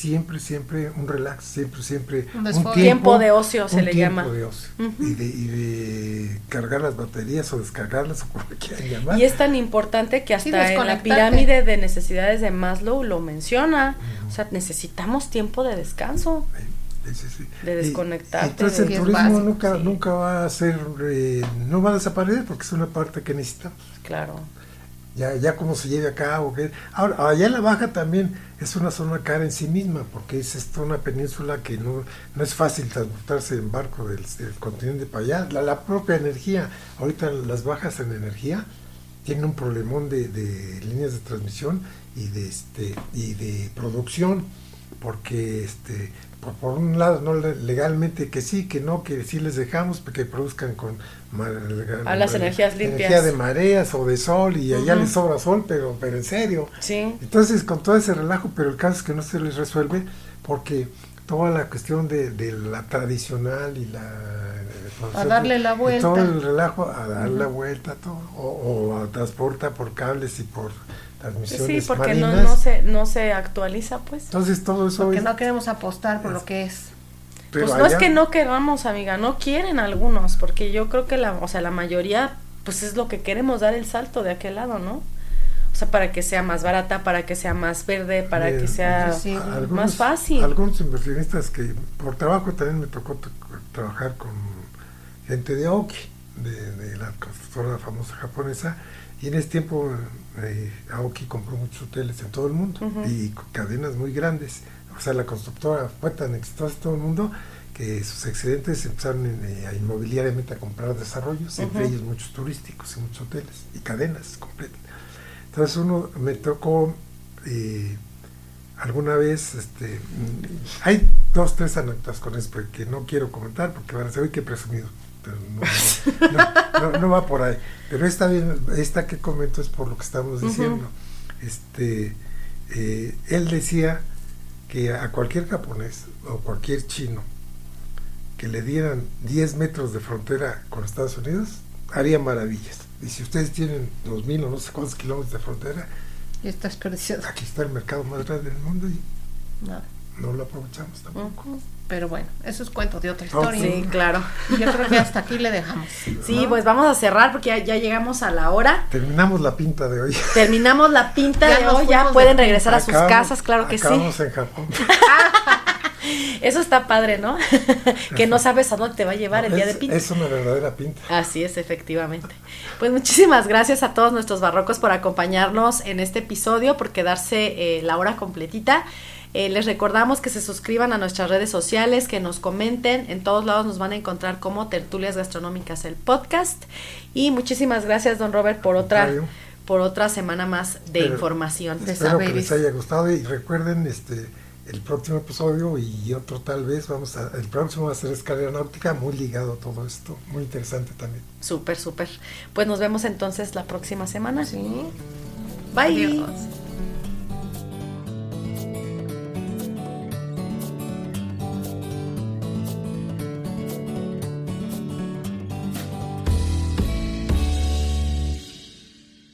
siempre, siempre un relax, siempre, siempre un, tiempo, de ocio se le llama. De ocio, y, de, cargar las baterías o descargarlas o como quieran llamar. Y es tan importante que hasta en la pirámide de necesidades de Maslow lo menciona. O sea, necesitamos tiempo de descanso. De desconectar. Entonces el turismo nunca, nunca va a ser, eh, no va a desaparecer porque es una parte que necesitamos. Claro. ya, ya cómo se lleve a cabo. Que, ahora, allá en la baja también es una zona cara en sí misma, porque es esta una península que no, no es fácil transportarse en barco del, continente para allá. La, propia energía, ahorita las bajas en energía tienen un problemón de, de líneas de transmisión y de este y de producción porque este por, un lado, no legalmente que sí, que no, que sí les dejamos que produzcan con a las energías limpias. Energía de mareas o de sol y allá les sobra sol, pero, pero en serio. Sí. Entonces, con todo ese relajo, pero el caso es que no se les resuelve porque toda la cuestión de, de la tradicional y la... A darle la vuelta. todo el relajo, a dar la vuelta, todo, o, a transporta por cables y por Sí, porque no, no, se, no se actualiza, pues. Entonces todo eso Porque no queremos apostar por lo que es. pues no es que no queramos, amiga, no quieren algunos, porque yo creo que la, o sea, la mayoría, pues es lo que queremos, dar el salto de aquel lado, ¿no? O sea, para que sea más barata, para que sea más verde, para que sea más fácil. Algunos inversionistas que por trabajo también me tocó trabajar con gente de Aoki, de, de la constructora famosa japonesa, y en ese tiempo eh, Aoki compró muchos hoteles en todo el mundo y cadenas muy grandes. O sea, la constructora fue tan exitosa en todo el mundo que sus excedentes empezaron eh, a inmobiliariamente a comprar desarrollos, entre ellos muchos turísticos y muchos hoteles y cadenas completas. Entonces uno me tocó eh, alguna vez, este, mm, hay dos, tres anécdotas con eso que no quiero comentar porque van a decir, uy, qué presumido no, no, va por ahí. Pero esta, esta que comento es por lo que estamos diciendo. este, eh, él decía que a cualquier japonés o cualquier chino que le dieran 10 metros de frontera con Estados Unidos, haría maravillas. Y si ustedes tienen 2.000 o no sé cuántos kilómetros de frontera, aquí está el mercado más grande del mundo y no, lo aprovechamos tampoco. Pero bueno, eso es cuento de otra historia. Sí, claro. Yo creo que hasta aquí le dejamos. Sí, pues vamos a cerrar porque ya, llegamos a la hora. Terminamos la pinta de hoy. Terminamos la pinta de hoy, ya pueden regresar a sus casas, claro que sí. en Japón. Eso está padre, ¿no? que no sabes a dónde te va a llevar el día de pinta. Es una verdadera pinta. Así es, efectivamente. Pues muchísimas gracias a todos nuestros barrocos por acompañarnos en este episodio, por quedarse eh, la hora completita. Eh, les recordamos que se suscriban a nuestras redes sociales, que nos comenten. En todos lados nos van a encontrar como Tertulias Gastronómicas el podcast. Y muchísimas gracias, don Robert, por otra por otra semana más de información. Espero que les haya gustado. Y recuerden este el próximo episodio y otro tal vez vamos a el próximo va a ser escalera náutica muy ligado a todo esto muy interesante también. Súper súper. Pues nos vemos entonces la próxima semana. Sí. Bye